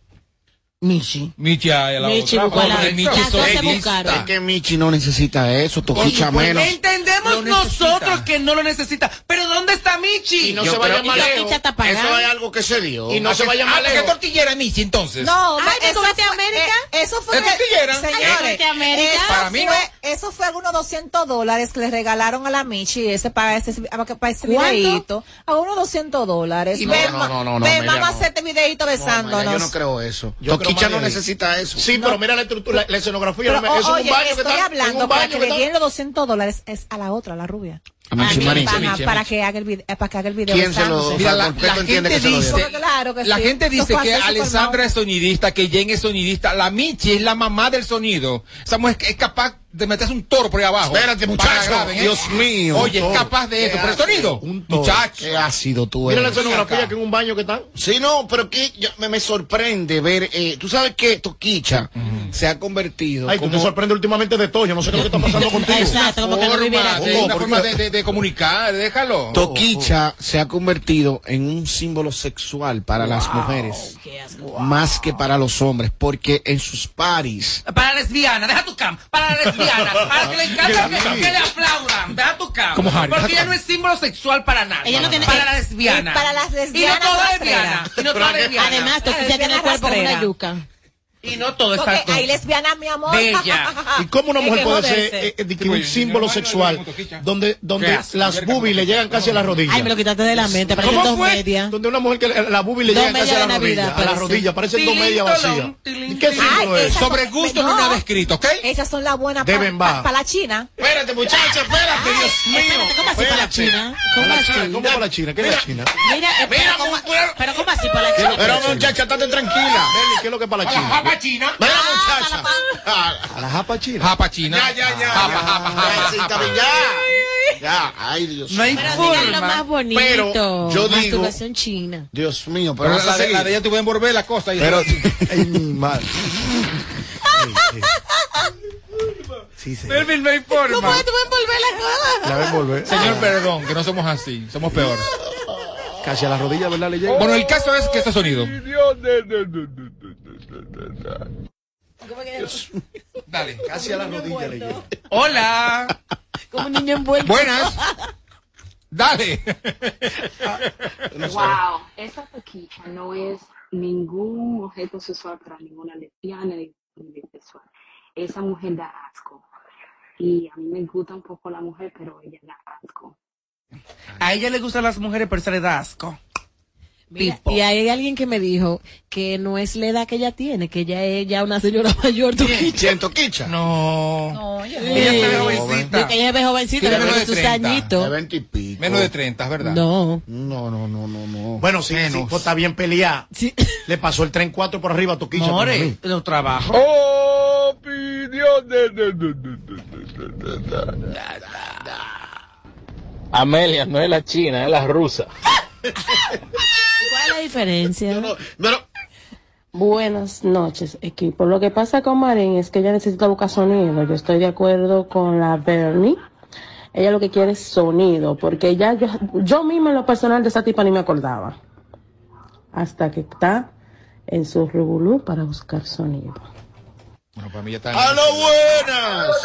Michi. Michi a la Michi otra. buscó a la- Porque Michi es que Michi no necesita eso, toquicha menos. Entendemos nosotros que no lo necesita. Pero ¿dónde está Michi? Y no se vaya pagando. Eso es algo que se dio. Y no se vaya más Ah, ¿qué tortillera es Michi entonces? No, Ay, ma- ¿tú eso fue, América? eh, eso fue, ¿Es tortillera? señores, ¿fuiste a América? eso Para mí fue, eso fue algunos 200 dólares que le regalaron a la Michi, ese para ese, para ese videíto, a unos 200 dólares. Y no, no, no, no, vamos a no. hacer este videíto No, besándonos. Yo no creo eso. Yo Toquicha creo no necesita eso. Sí, pero mira la estructura, la, la escenografía. Pero, no, eso oye, es un baño que estoy está. en hablando un para baño que que le está- den los 200 dólares es a la otra, a la rubia. A Michi Marín. Michi, para Michi. que haga el video, para que haga el video ¿Quién se lo-. Mira, la, la entiende gente que se lo dice. Claro que la sí. gente dice que Alessandra es sonidista, que Jen es sonidista, la Michi es la mamá del sonido. Esa mujer es capaz de meterse un toro por ahí abajo. Espérate, muchacho. graben, ¿eh? Dios mío. Oye, es capaz de eso. ¿Qué Por el sonido. Un toro. Muchacho. Qué ácido tú Mira la eres. escenografía que en un baño que están. Sí, no, pero que yo- me, me sorprende ver, eh, tú sabes que Toquicha se ha convertido Ay, tú te como sorprendes últimamente de todo. Yo no sé qué es lo que está pasando [laughs] contigo. Exacto, como que no viviera Forma, aquí. de- una ¿por forma de, de- de comunicar, déjalo. Toquicha se ha convertido en un símbolo sexual para las mujeres, más que para los hombres, porque en sus paris Para la lesbiana, deja tu cam. Para la lesbiana, a que le encanta que, que le aplaudan, deja tu cam. Como Harry, Porque ella tu no es símbolo sexual para nada. Ella no tiene- para eh, la lesbiana. y para las Y lesbianas no toda lesbiana. Y no toda lesbiana. Además, Toquicha tiene el cuerpo como una yuca. Y no todo Porque exacto. hay lesbiana, mi amor. Bella. ¿Y cómo una mujer puede ser eh, eh, un pues, símbolo sexual donde, ¿Qué donde las boobies le llegan casi a las rodillas? Ay, me lo quitaste de la mente, parecen ¿Cómo dos fue? medias. Donde una mujer que la boobie le llegan casi a las rodillas. A las parece. rodillas, parecen dos medias vacías. tilín, ¿Y qué símbolo es? Sobre gusto no, nada escrito, ¿ok? Esas son las buenas para la China. Espérate, muchacha, espérate, Dios mío. ¿cómo así para la China? ¿Cómo así? ¿Cómo para la China? ¿Qué es la China? Mira, eh, pero ¿cómo- pero ¿cómo así para la ¿Qué es lo China? Pero muchacha, estate tranquila. ¿qué es lo que es para la China? Japa china. Muchacha. Ah, A la japa china. Japa china. Ya, ya, ya. Japa, ya. japa, japa, Ya, ya. Ya, ay, Dios No hay mío. Pero digan lo forma. más bonito. Pero yo digo- Masturbación china. Dios mío, pero, Pero a la de, seguir. la de ella tú puedes envolver la cosa. Y Pero, [laughs] Ay, mi madre. Sí. Sí, sí. Melvin, no hay forma. ¿Cómo tú puedes volver la cosa? La ven volver. Señor, perdón, que no somos así, somos peor. Casi a las rodillas, ¿verdad? Le llega. Bueno, el caso es que este sonido. Dale. Casi a las rodillas le. Hola. Como un niño envuelto. Buenas. Dale. [laughs] Wow, esa toquicha no es ningún objeto sexual para ninguna lesbiana ni ni bisexual. Esa mujer da asco. Y a mí me gusta un poco la mujer, pero ella da asco. A ella le gustan las mujeres, pero se le da asco. Mira, y hay alguien que me dijo que no es la edad que ella tiene, que ella es ya una señora [laughs] mayor. Toquicha. ¿Quién, Toquicha? No. No, ella Sí. Ella se ve jovencita. Que ella es jovencita, Tiene pero menos de sus 30. De añitos. 20 y pico. Menos de 30, es verdad. No. No, no, no, no, no. Bueno, sí, sí, pues está bien peleada. Sí. [laughs] Le pasó el tren 4 por arriba a Toquicha. como a More, mí. los trabajos. Amelia no es la china, es la rusa. [laughs] ¿Cuál es la diferencia? Pero, Buenas noches, equipo. Lo que pasa con Marín es que ella necesita buscar sonido. Yo estoy de acuerdo con la Bernie. Ella lo que quiere es sonido, porque ya yo, yo misma en lo personal de esa tipa ni me acordaba. Hasta que está en su revolú para buscar sonido. Bueno, para mí ya está. ¡Aló, buenas!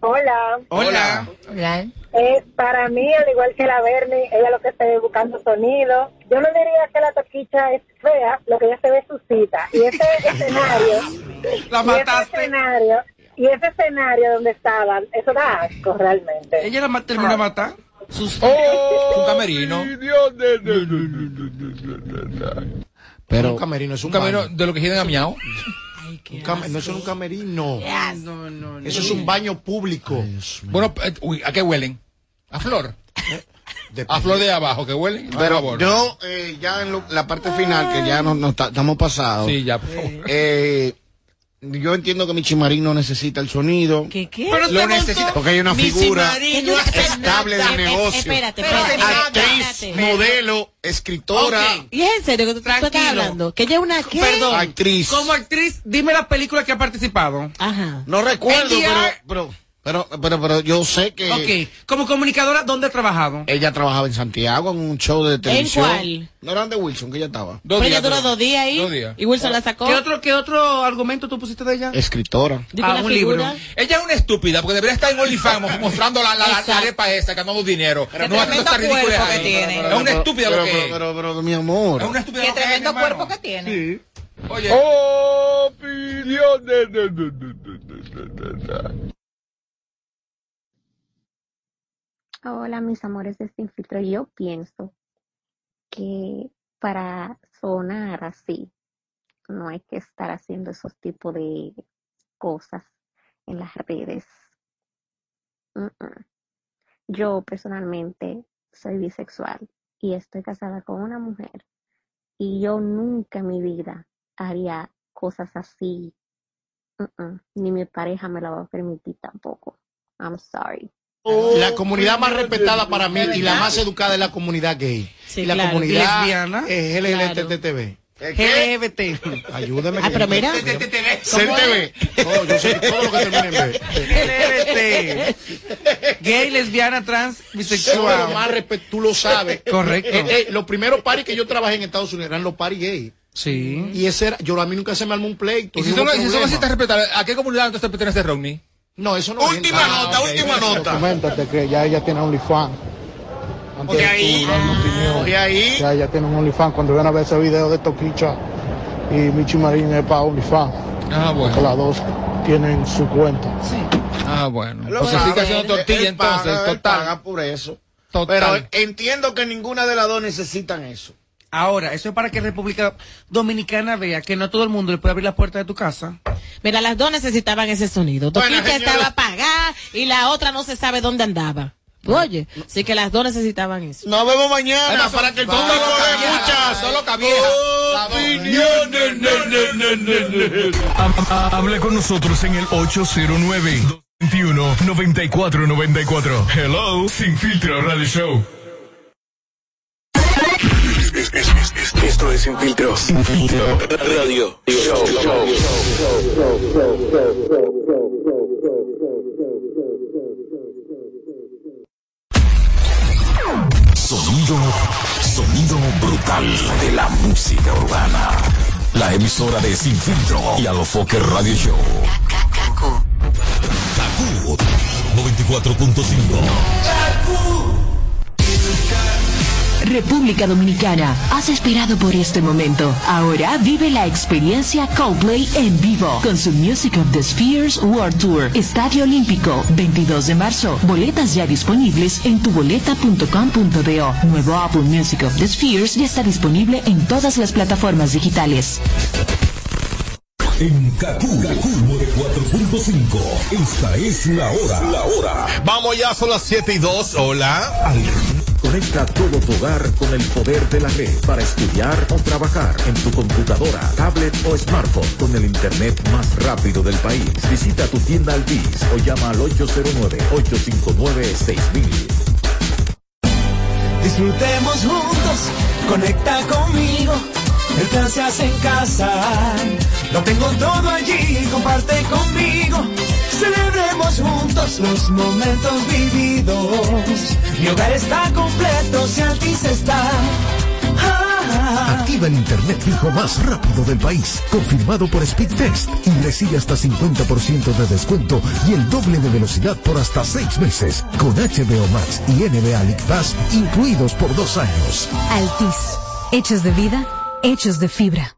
Hola. Hola. Hola. Eh, para mí, al igual que la Bernie, ella lo que está es buscando sonido. Yo no diría que la toquicha es fea, lo que ella se ve es su cita. Y ese [laughs] escenario, La y ese mataste. escenario, y ese escenario donde estaban, eso da asco realmente. Ella la terminó de matar. Sus Un camerino. Pero, un camerino, es un, Un camerino de lo que quieren a miau. Un cam- no, es un camerino. No, no, no. Eso es un baño público. Bueno, eh, uy, ¿a qué huelen? A flor. A flor de abajo, que huelen. por Pero favor. yo, eh, ya en lo- la parte final, que ya no, no está- estamos pasados. Sí, ya, por favor. Eh, yo entiendo que Michimarín no necesita el sonido. ¿Qué qué? Pero lo necesita. Porque hay una figura no estable eh, negocio. espérate, espérate, Actriz, espérate. modelo, escritora. ¿Y es en serio que tú, estás hablando? ¿Que ella es una qué? Perdón. Actriz. Como actriz, dime la película que ha participado. Ajá. No recuerdo, NDR. pero, pero, pero, pero, pero yo sé que Ok. Como comunicadora, ¿dónde ha trabajado? ella trabajaba en Santiago en un show de televisión. cuál? No eran de Wilson, que ella estaba. Pero ella duró dos días ahí. Dos días. Y Wilson la sacó. ¿Qué otro, ¿Qué otro argumento tú pusiste de ella? Escritora. Digo, una figura. Ella es una estúpida porque debería estar en OnlyFans mo- [laughs] mostrando la, la, la, arepa esa, ganando dinero. no haciendo tremendo esta ridiculez cuerpo que tiene. Es una estúpida pero, lo que pero, es. pero, pero, mi amor. Es una estúpida Qué que es, tremendo hermano. cuerpo que tiene. Oye. Hola, mis amores de Sin Filtro. Yo pienso que para sonar así, no hay que estar haciendo esos tipos de cosas en las redes. Yo personalmente soy bisexual y estoy casada con una mujer y yo nunca en mi vida haría cosas así. Ni mi pareja me la va a permitir tampoco. I'm sorry. La comunidad más respetada para mí y la más educada es la comunidad gay. Sí, y la claro. comunidad Lesbiana. es LGBTV. LGBT. Ayúdame. Ah, pero mira. Ser TV. No, yo sé todo lo que termina en B. LGBT. Gay, lesbiana, trans, bisexual. más tú lo sabes. Correcto. Eh, eh, los primeros paris que yo trabajé en Estados Unidos eran los paris gay. Sí. Y ese era, yo a mí nunca se me armó un pleito. Y si hubo y si te respetan, ¿a qué comunidad entonces pertenece Rodney? No, eso no Última entra. nota, Ah, ok. última nota. Coméntate que ya ella tiene OnlyFans. Antes de ahí. Oye ahí. Ya ella tiene un OnlyFans. Cuando van a ver ese video de Toquicha y Michi Marín es para OnlyFans. Ah, Porque bueno. las dos tienen su cuenta. Ah, bueno. Lo Pues sabe, sigue haciendo tortilla él entonces, paga, él total. paga por eso. Total. Pero entiendo que ninguna de las dos necesitan eso. Ahora, eso es para que República Dominicana vea que no todo el mundo le puede abrir la puerta de tu casa. Mira, las dos necesitaban ese sonido. Bueno, Toquita estaba apagada y la otra no se sabe dónde andaba. Oye, sí que las dos necesitaban eso. Nos vemos mañana Además, para que el público cabieja, muchas Solo. Am- Hable con nosotros en el 809 221 9494. Hello, Sin Filtro Radio Show. Esto es Sin Filtro. Sin Filtro Radio Show. Sonido, sonido brutal de la música urbana. La emisora de Sin Filtro y Alofoque Radio Show. Kaku 94.5. República Dominicana, has esperado por este momento. Ahora vive la experiencia Coldplay en vivo con su Music of the Spheres World Tour. Estadio Olímpico, 22 de marzo. Boletas ya disponibles en tuboleta.com.do. Nuevo Apple Music of the Spheres ya está disponible en todas las plataformas digitales. En Kaku, Kaku 4.5. Esta es la hora. La hora. Vamos ya, son las 7 y 2. Hola. Conecta todo tu hogar con el poder de la red para estudiar o trabajar en tu computadora, tablet o smartphone con el internet más rápido del país. Visita tu tienda Altis o llama al 809-859-6000. Disfrutemos juntos, conecta conmigo. El plan se hace en casa. Lo tengo todo allí, comparte conmigo. Celebremos juntos los momentos vividos. Mi hogar está completo si Altis está. Activa el internet fijo más rápido del país, confirmado por Speedtest y recibe hasta 50% de descuento y el doble de velocidad por hasta 6 meses, con HBO Max y NBA League Pass incluidos por dos años. Altis. Hechos de vida, hechos de fibra.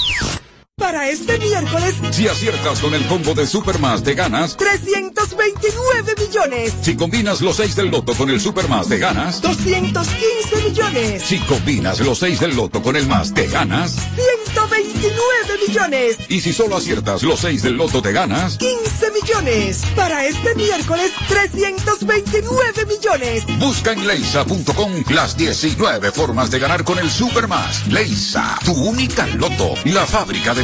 Para este miércoles, Si aciertas con el combo de Supermas te ganas. 329 millones. Si combinas los 6 del loto con el Supermas te ganas. 215 millones. Si combinas los 6 del loto con el más te ganas. 120 millones. Y si solo aciertas los 6 del loto te ganas, 15 millones. Para este miércoles, 329 millones. busca en leisa.com las 19 formas de ganar con el Supermas. Leisa, tu única loto, la fábrica de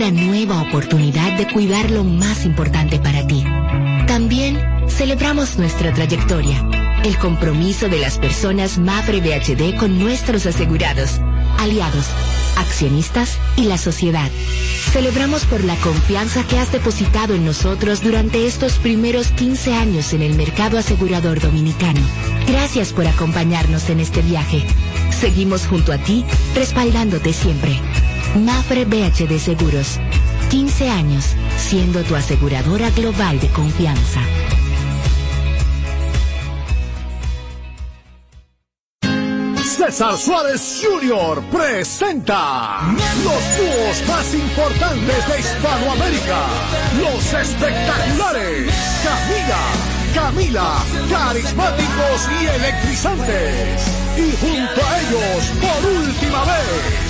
una nueva oportunidad de cuidar lo más importante para ti. También celebramos nuestra trayectoria, el compromiso de las personas Mafre BHD con nuestros asegurados, aliados, accionistas y la sociedad. Celebramos por la confianza que has depositado en nosotros durante estos primeros 15 años en el mercado asegurador dominicano. Gracias por acompañarnos en este viaje. Seguimos junto a ti, respaldándote siempre. Mafre BHD Seguros. 15 años siendo tu aseguradora global de confianza. César Suárez Jr. presenta los dúos más importantes de Hispanoamérica, los espectaculares Camila, Camila, carismáticos y electrizantes. Y junto a ellos, por última vez,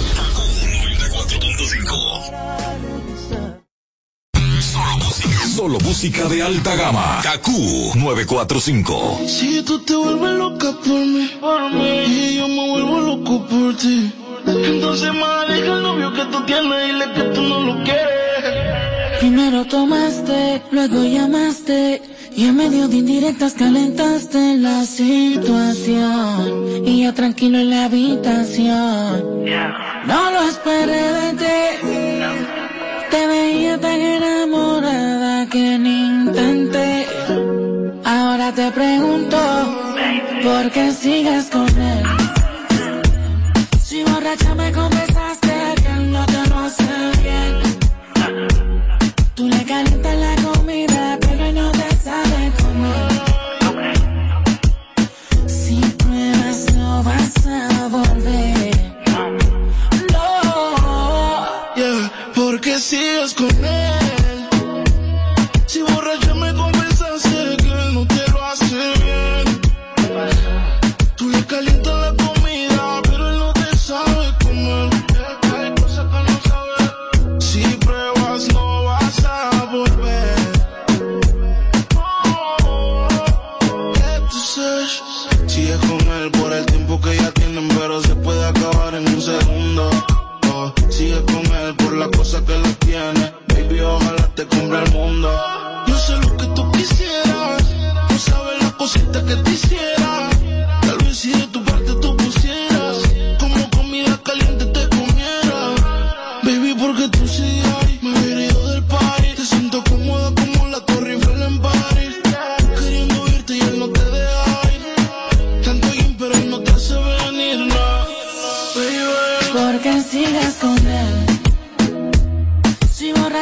Solo música de alta gama. KQ 945. Si tú te vuelves loca por mí, y yo me vuelvo loco por ti, entonces más deja el novio que tú tienes, dile que tú no lo quieres. Primero tomaste, luego llamaste y en medio de indirectas calentaste la situación y ya tranquilo en la habitación. No lo esperé de ti. Te veía tan enamorada que ni intenté. Ahora te pregunto, ¿por qué sigues con él? Si borracha me confesaste que no te lo hace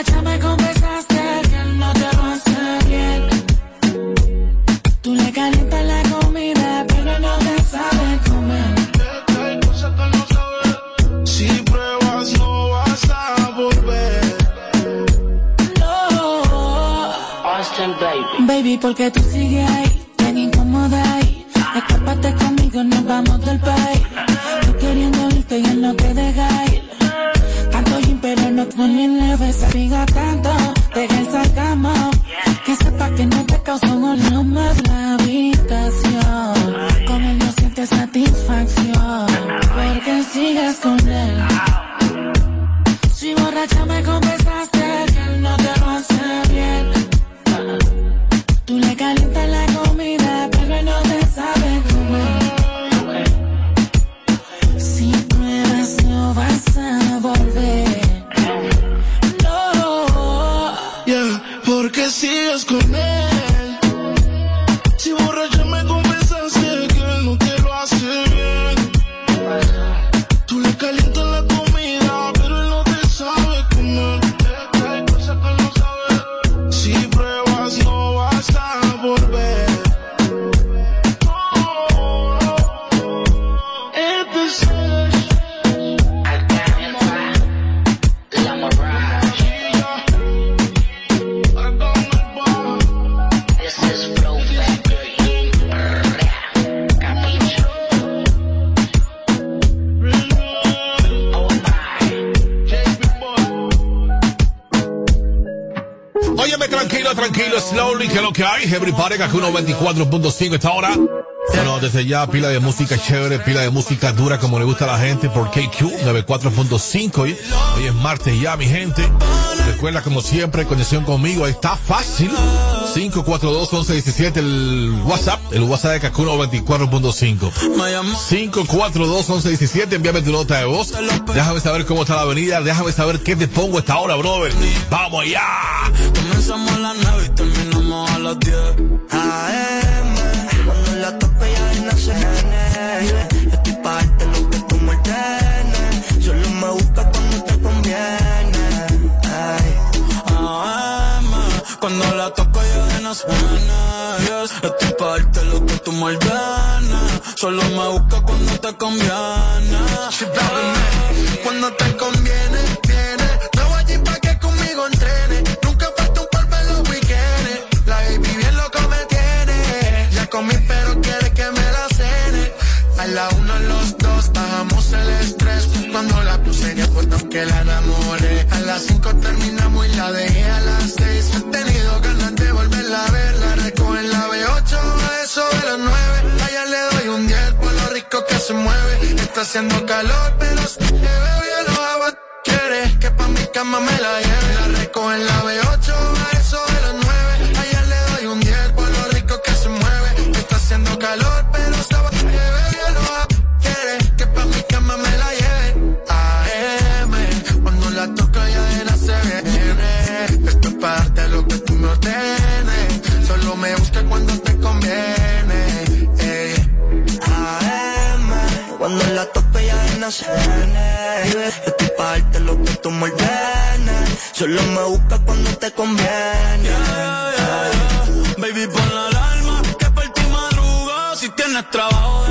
borracha me 94.5 esta hora. Bueno, desde ya pila de música chévere, pila de música dura como le gusta a la gente por KQ 94.5 hoy, hoy es martes ya mi gente. Recuerda como siempre, conexión conmigo, está fácil. 542-1117 el WhatsApp, el WhatsApp de KQ 94.5. 542-1117, envíame tu nota de voz. Déjame saber cómo está la avenida, déjame saber qué te pongo esta hora, brother. Vamos allá. Comenzamos a las 9 y a las 10. AM, cuando la tope ya no se. Yo estoy pa' darte lo que tú me ordenes. Solo me busca cuando te conviene. Ay. AM, cuando la toco ya de no se. Yes. Estoy pa' darte lo que tú me ordenes. Solo me busca cuando te conviene. Cuando te conviene, que la enamoré. A las cinco terminamos y la dejé a las seis. He tenido ganas de volverla a ver. La recojo en la B8 a eso de las nueve. Allá le doy un 10 por lo rico que se mueve. Está haciendo calor pero se me bien los aguas. Quiere que pa' mi cama me la lleve. La recojo en la B8 cuando la tope ya de no se gene. Yo estoy pa' lo que tú me ordenes. Solo me busca cuando te conviene. Baby, pon la alarma que por ti madrugo. Si tienes trabajo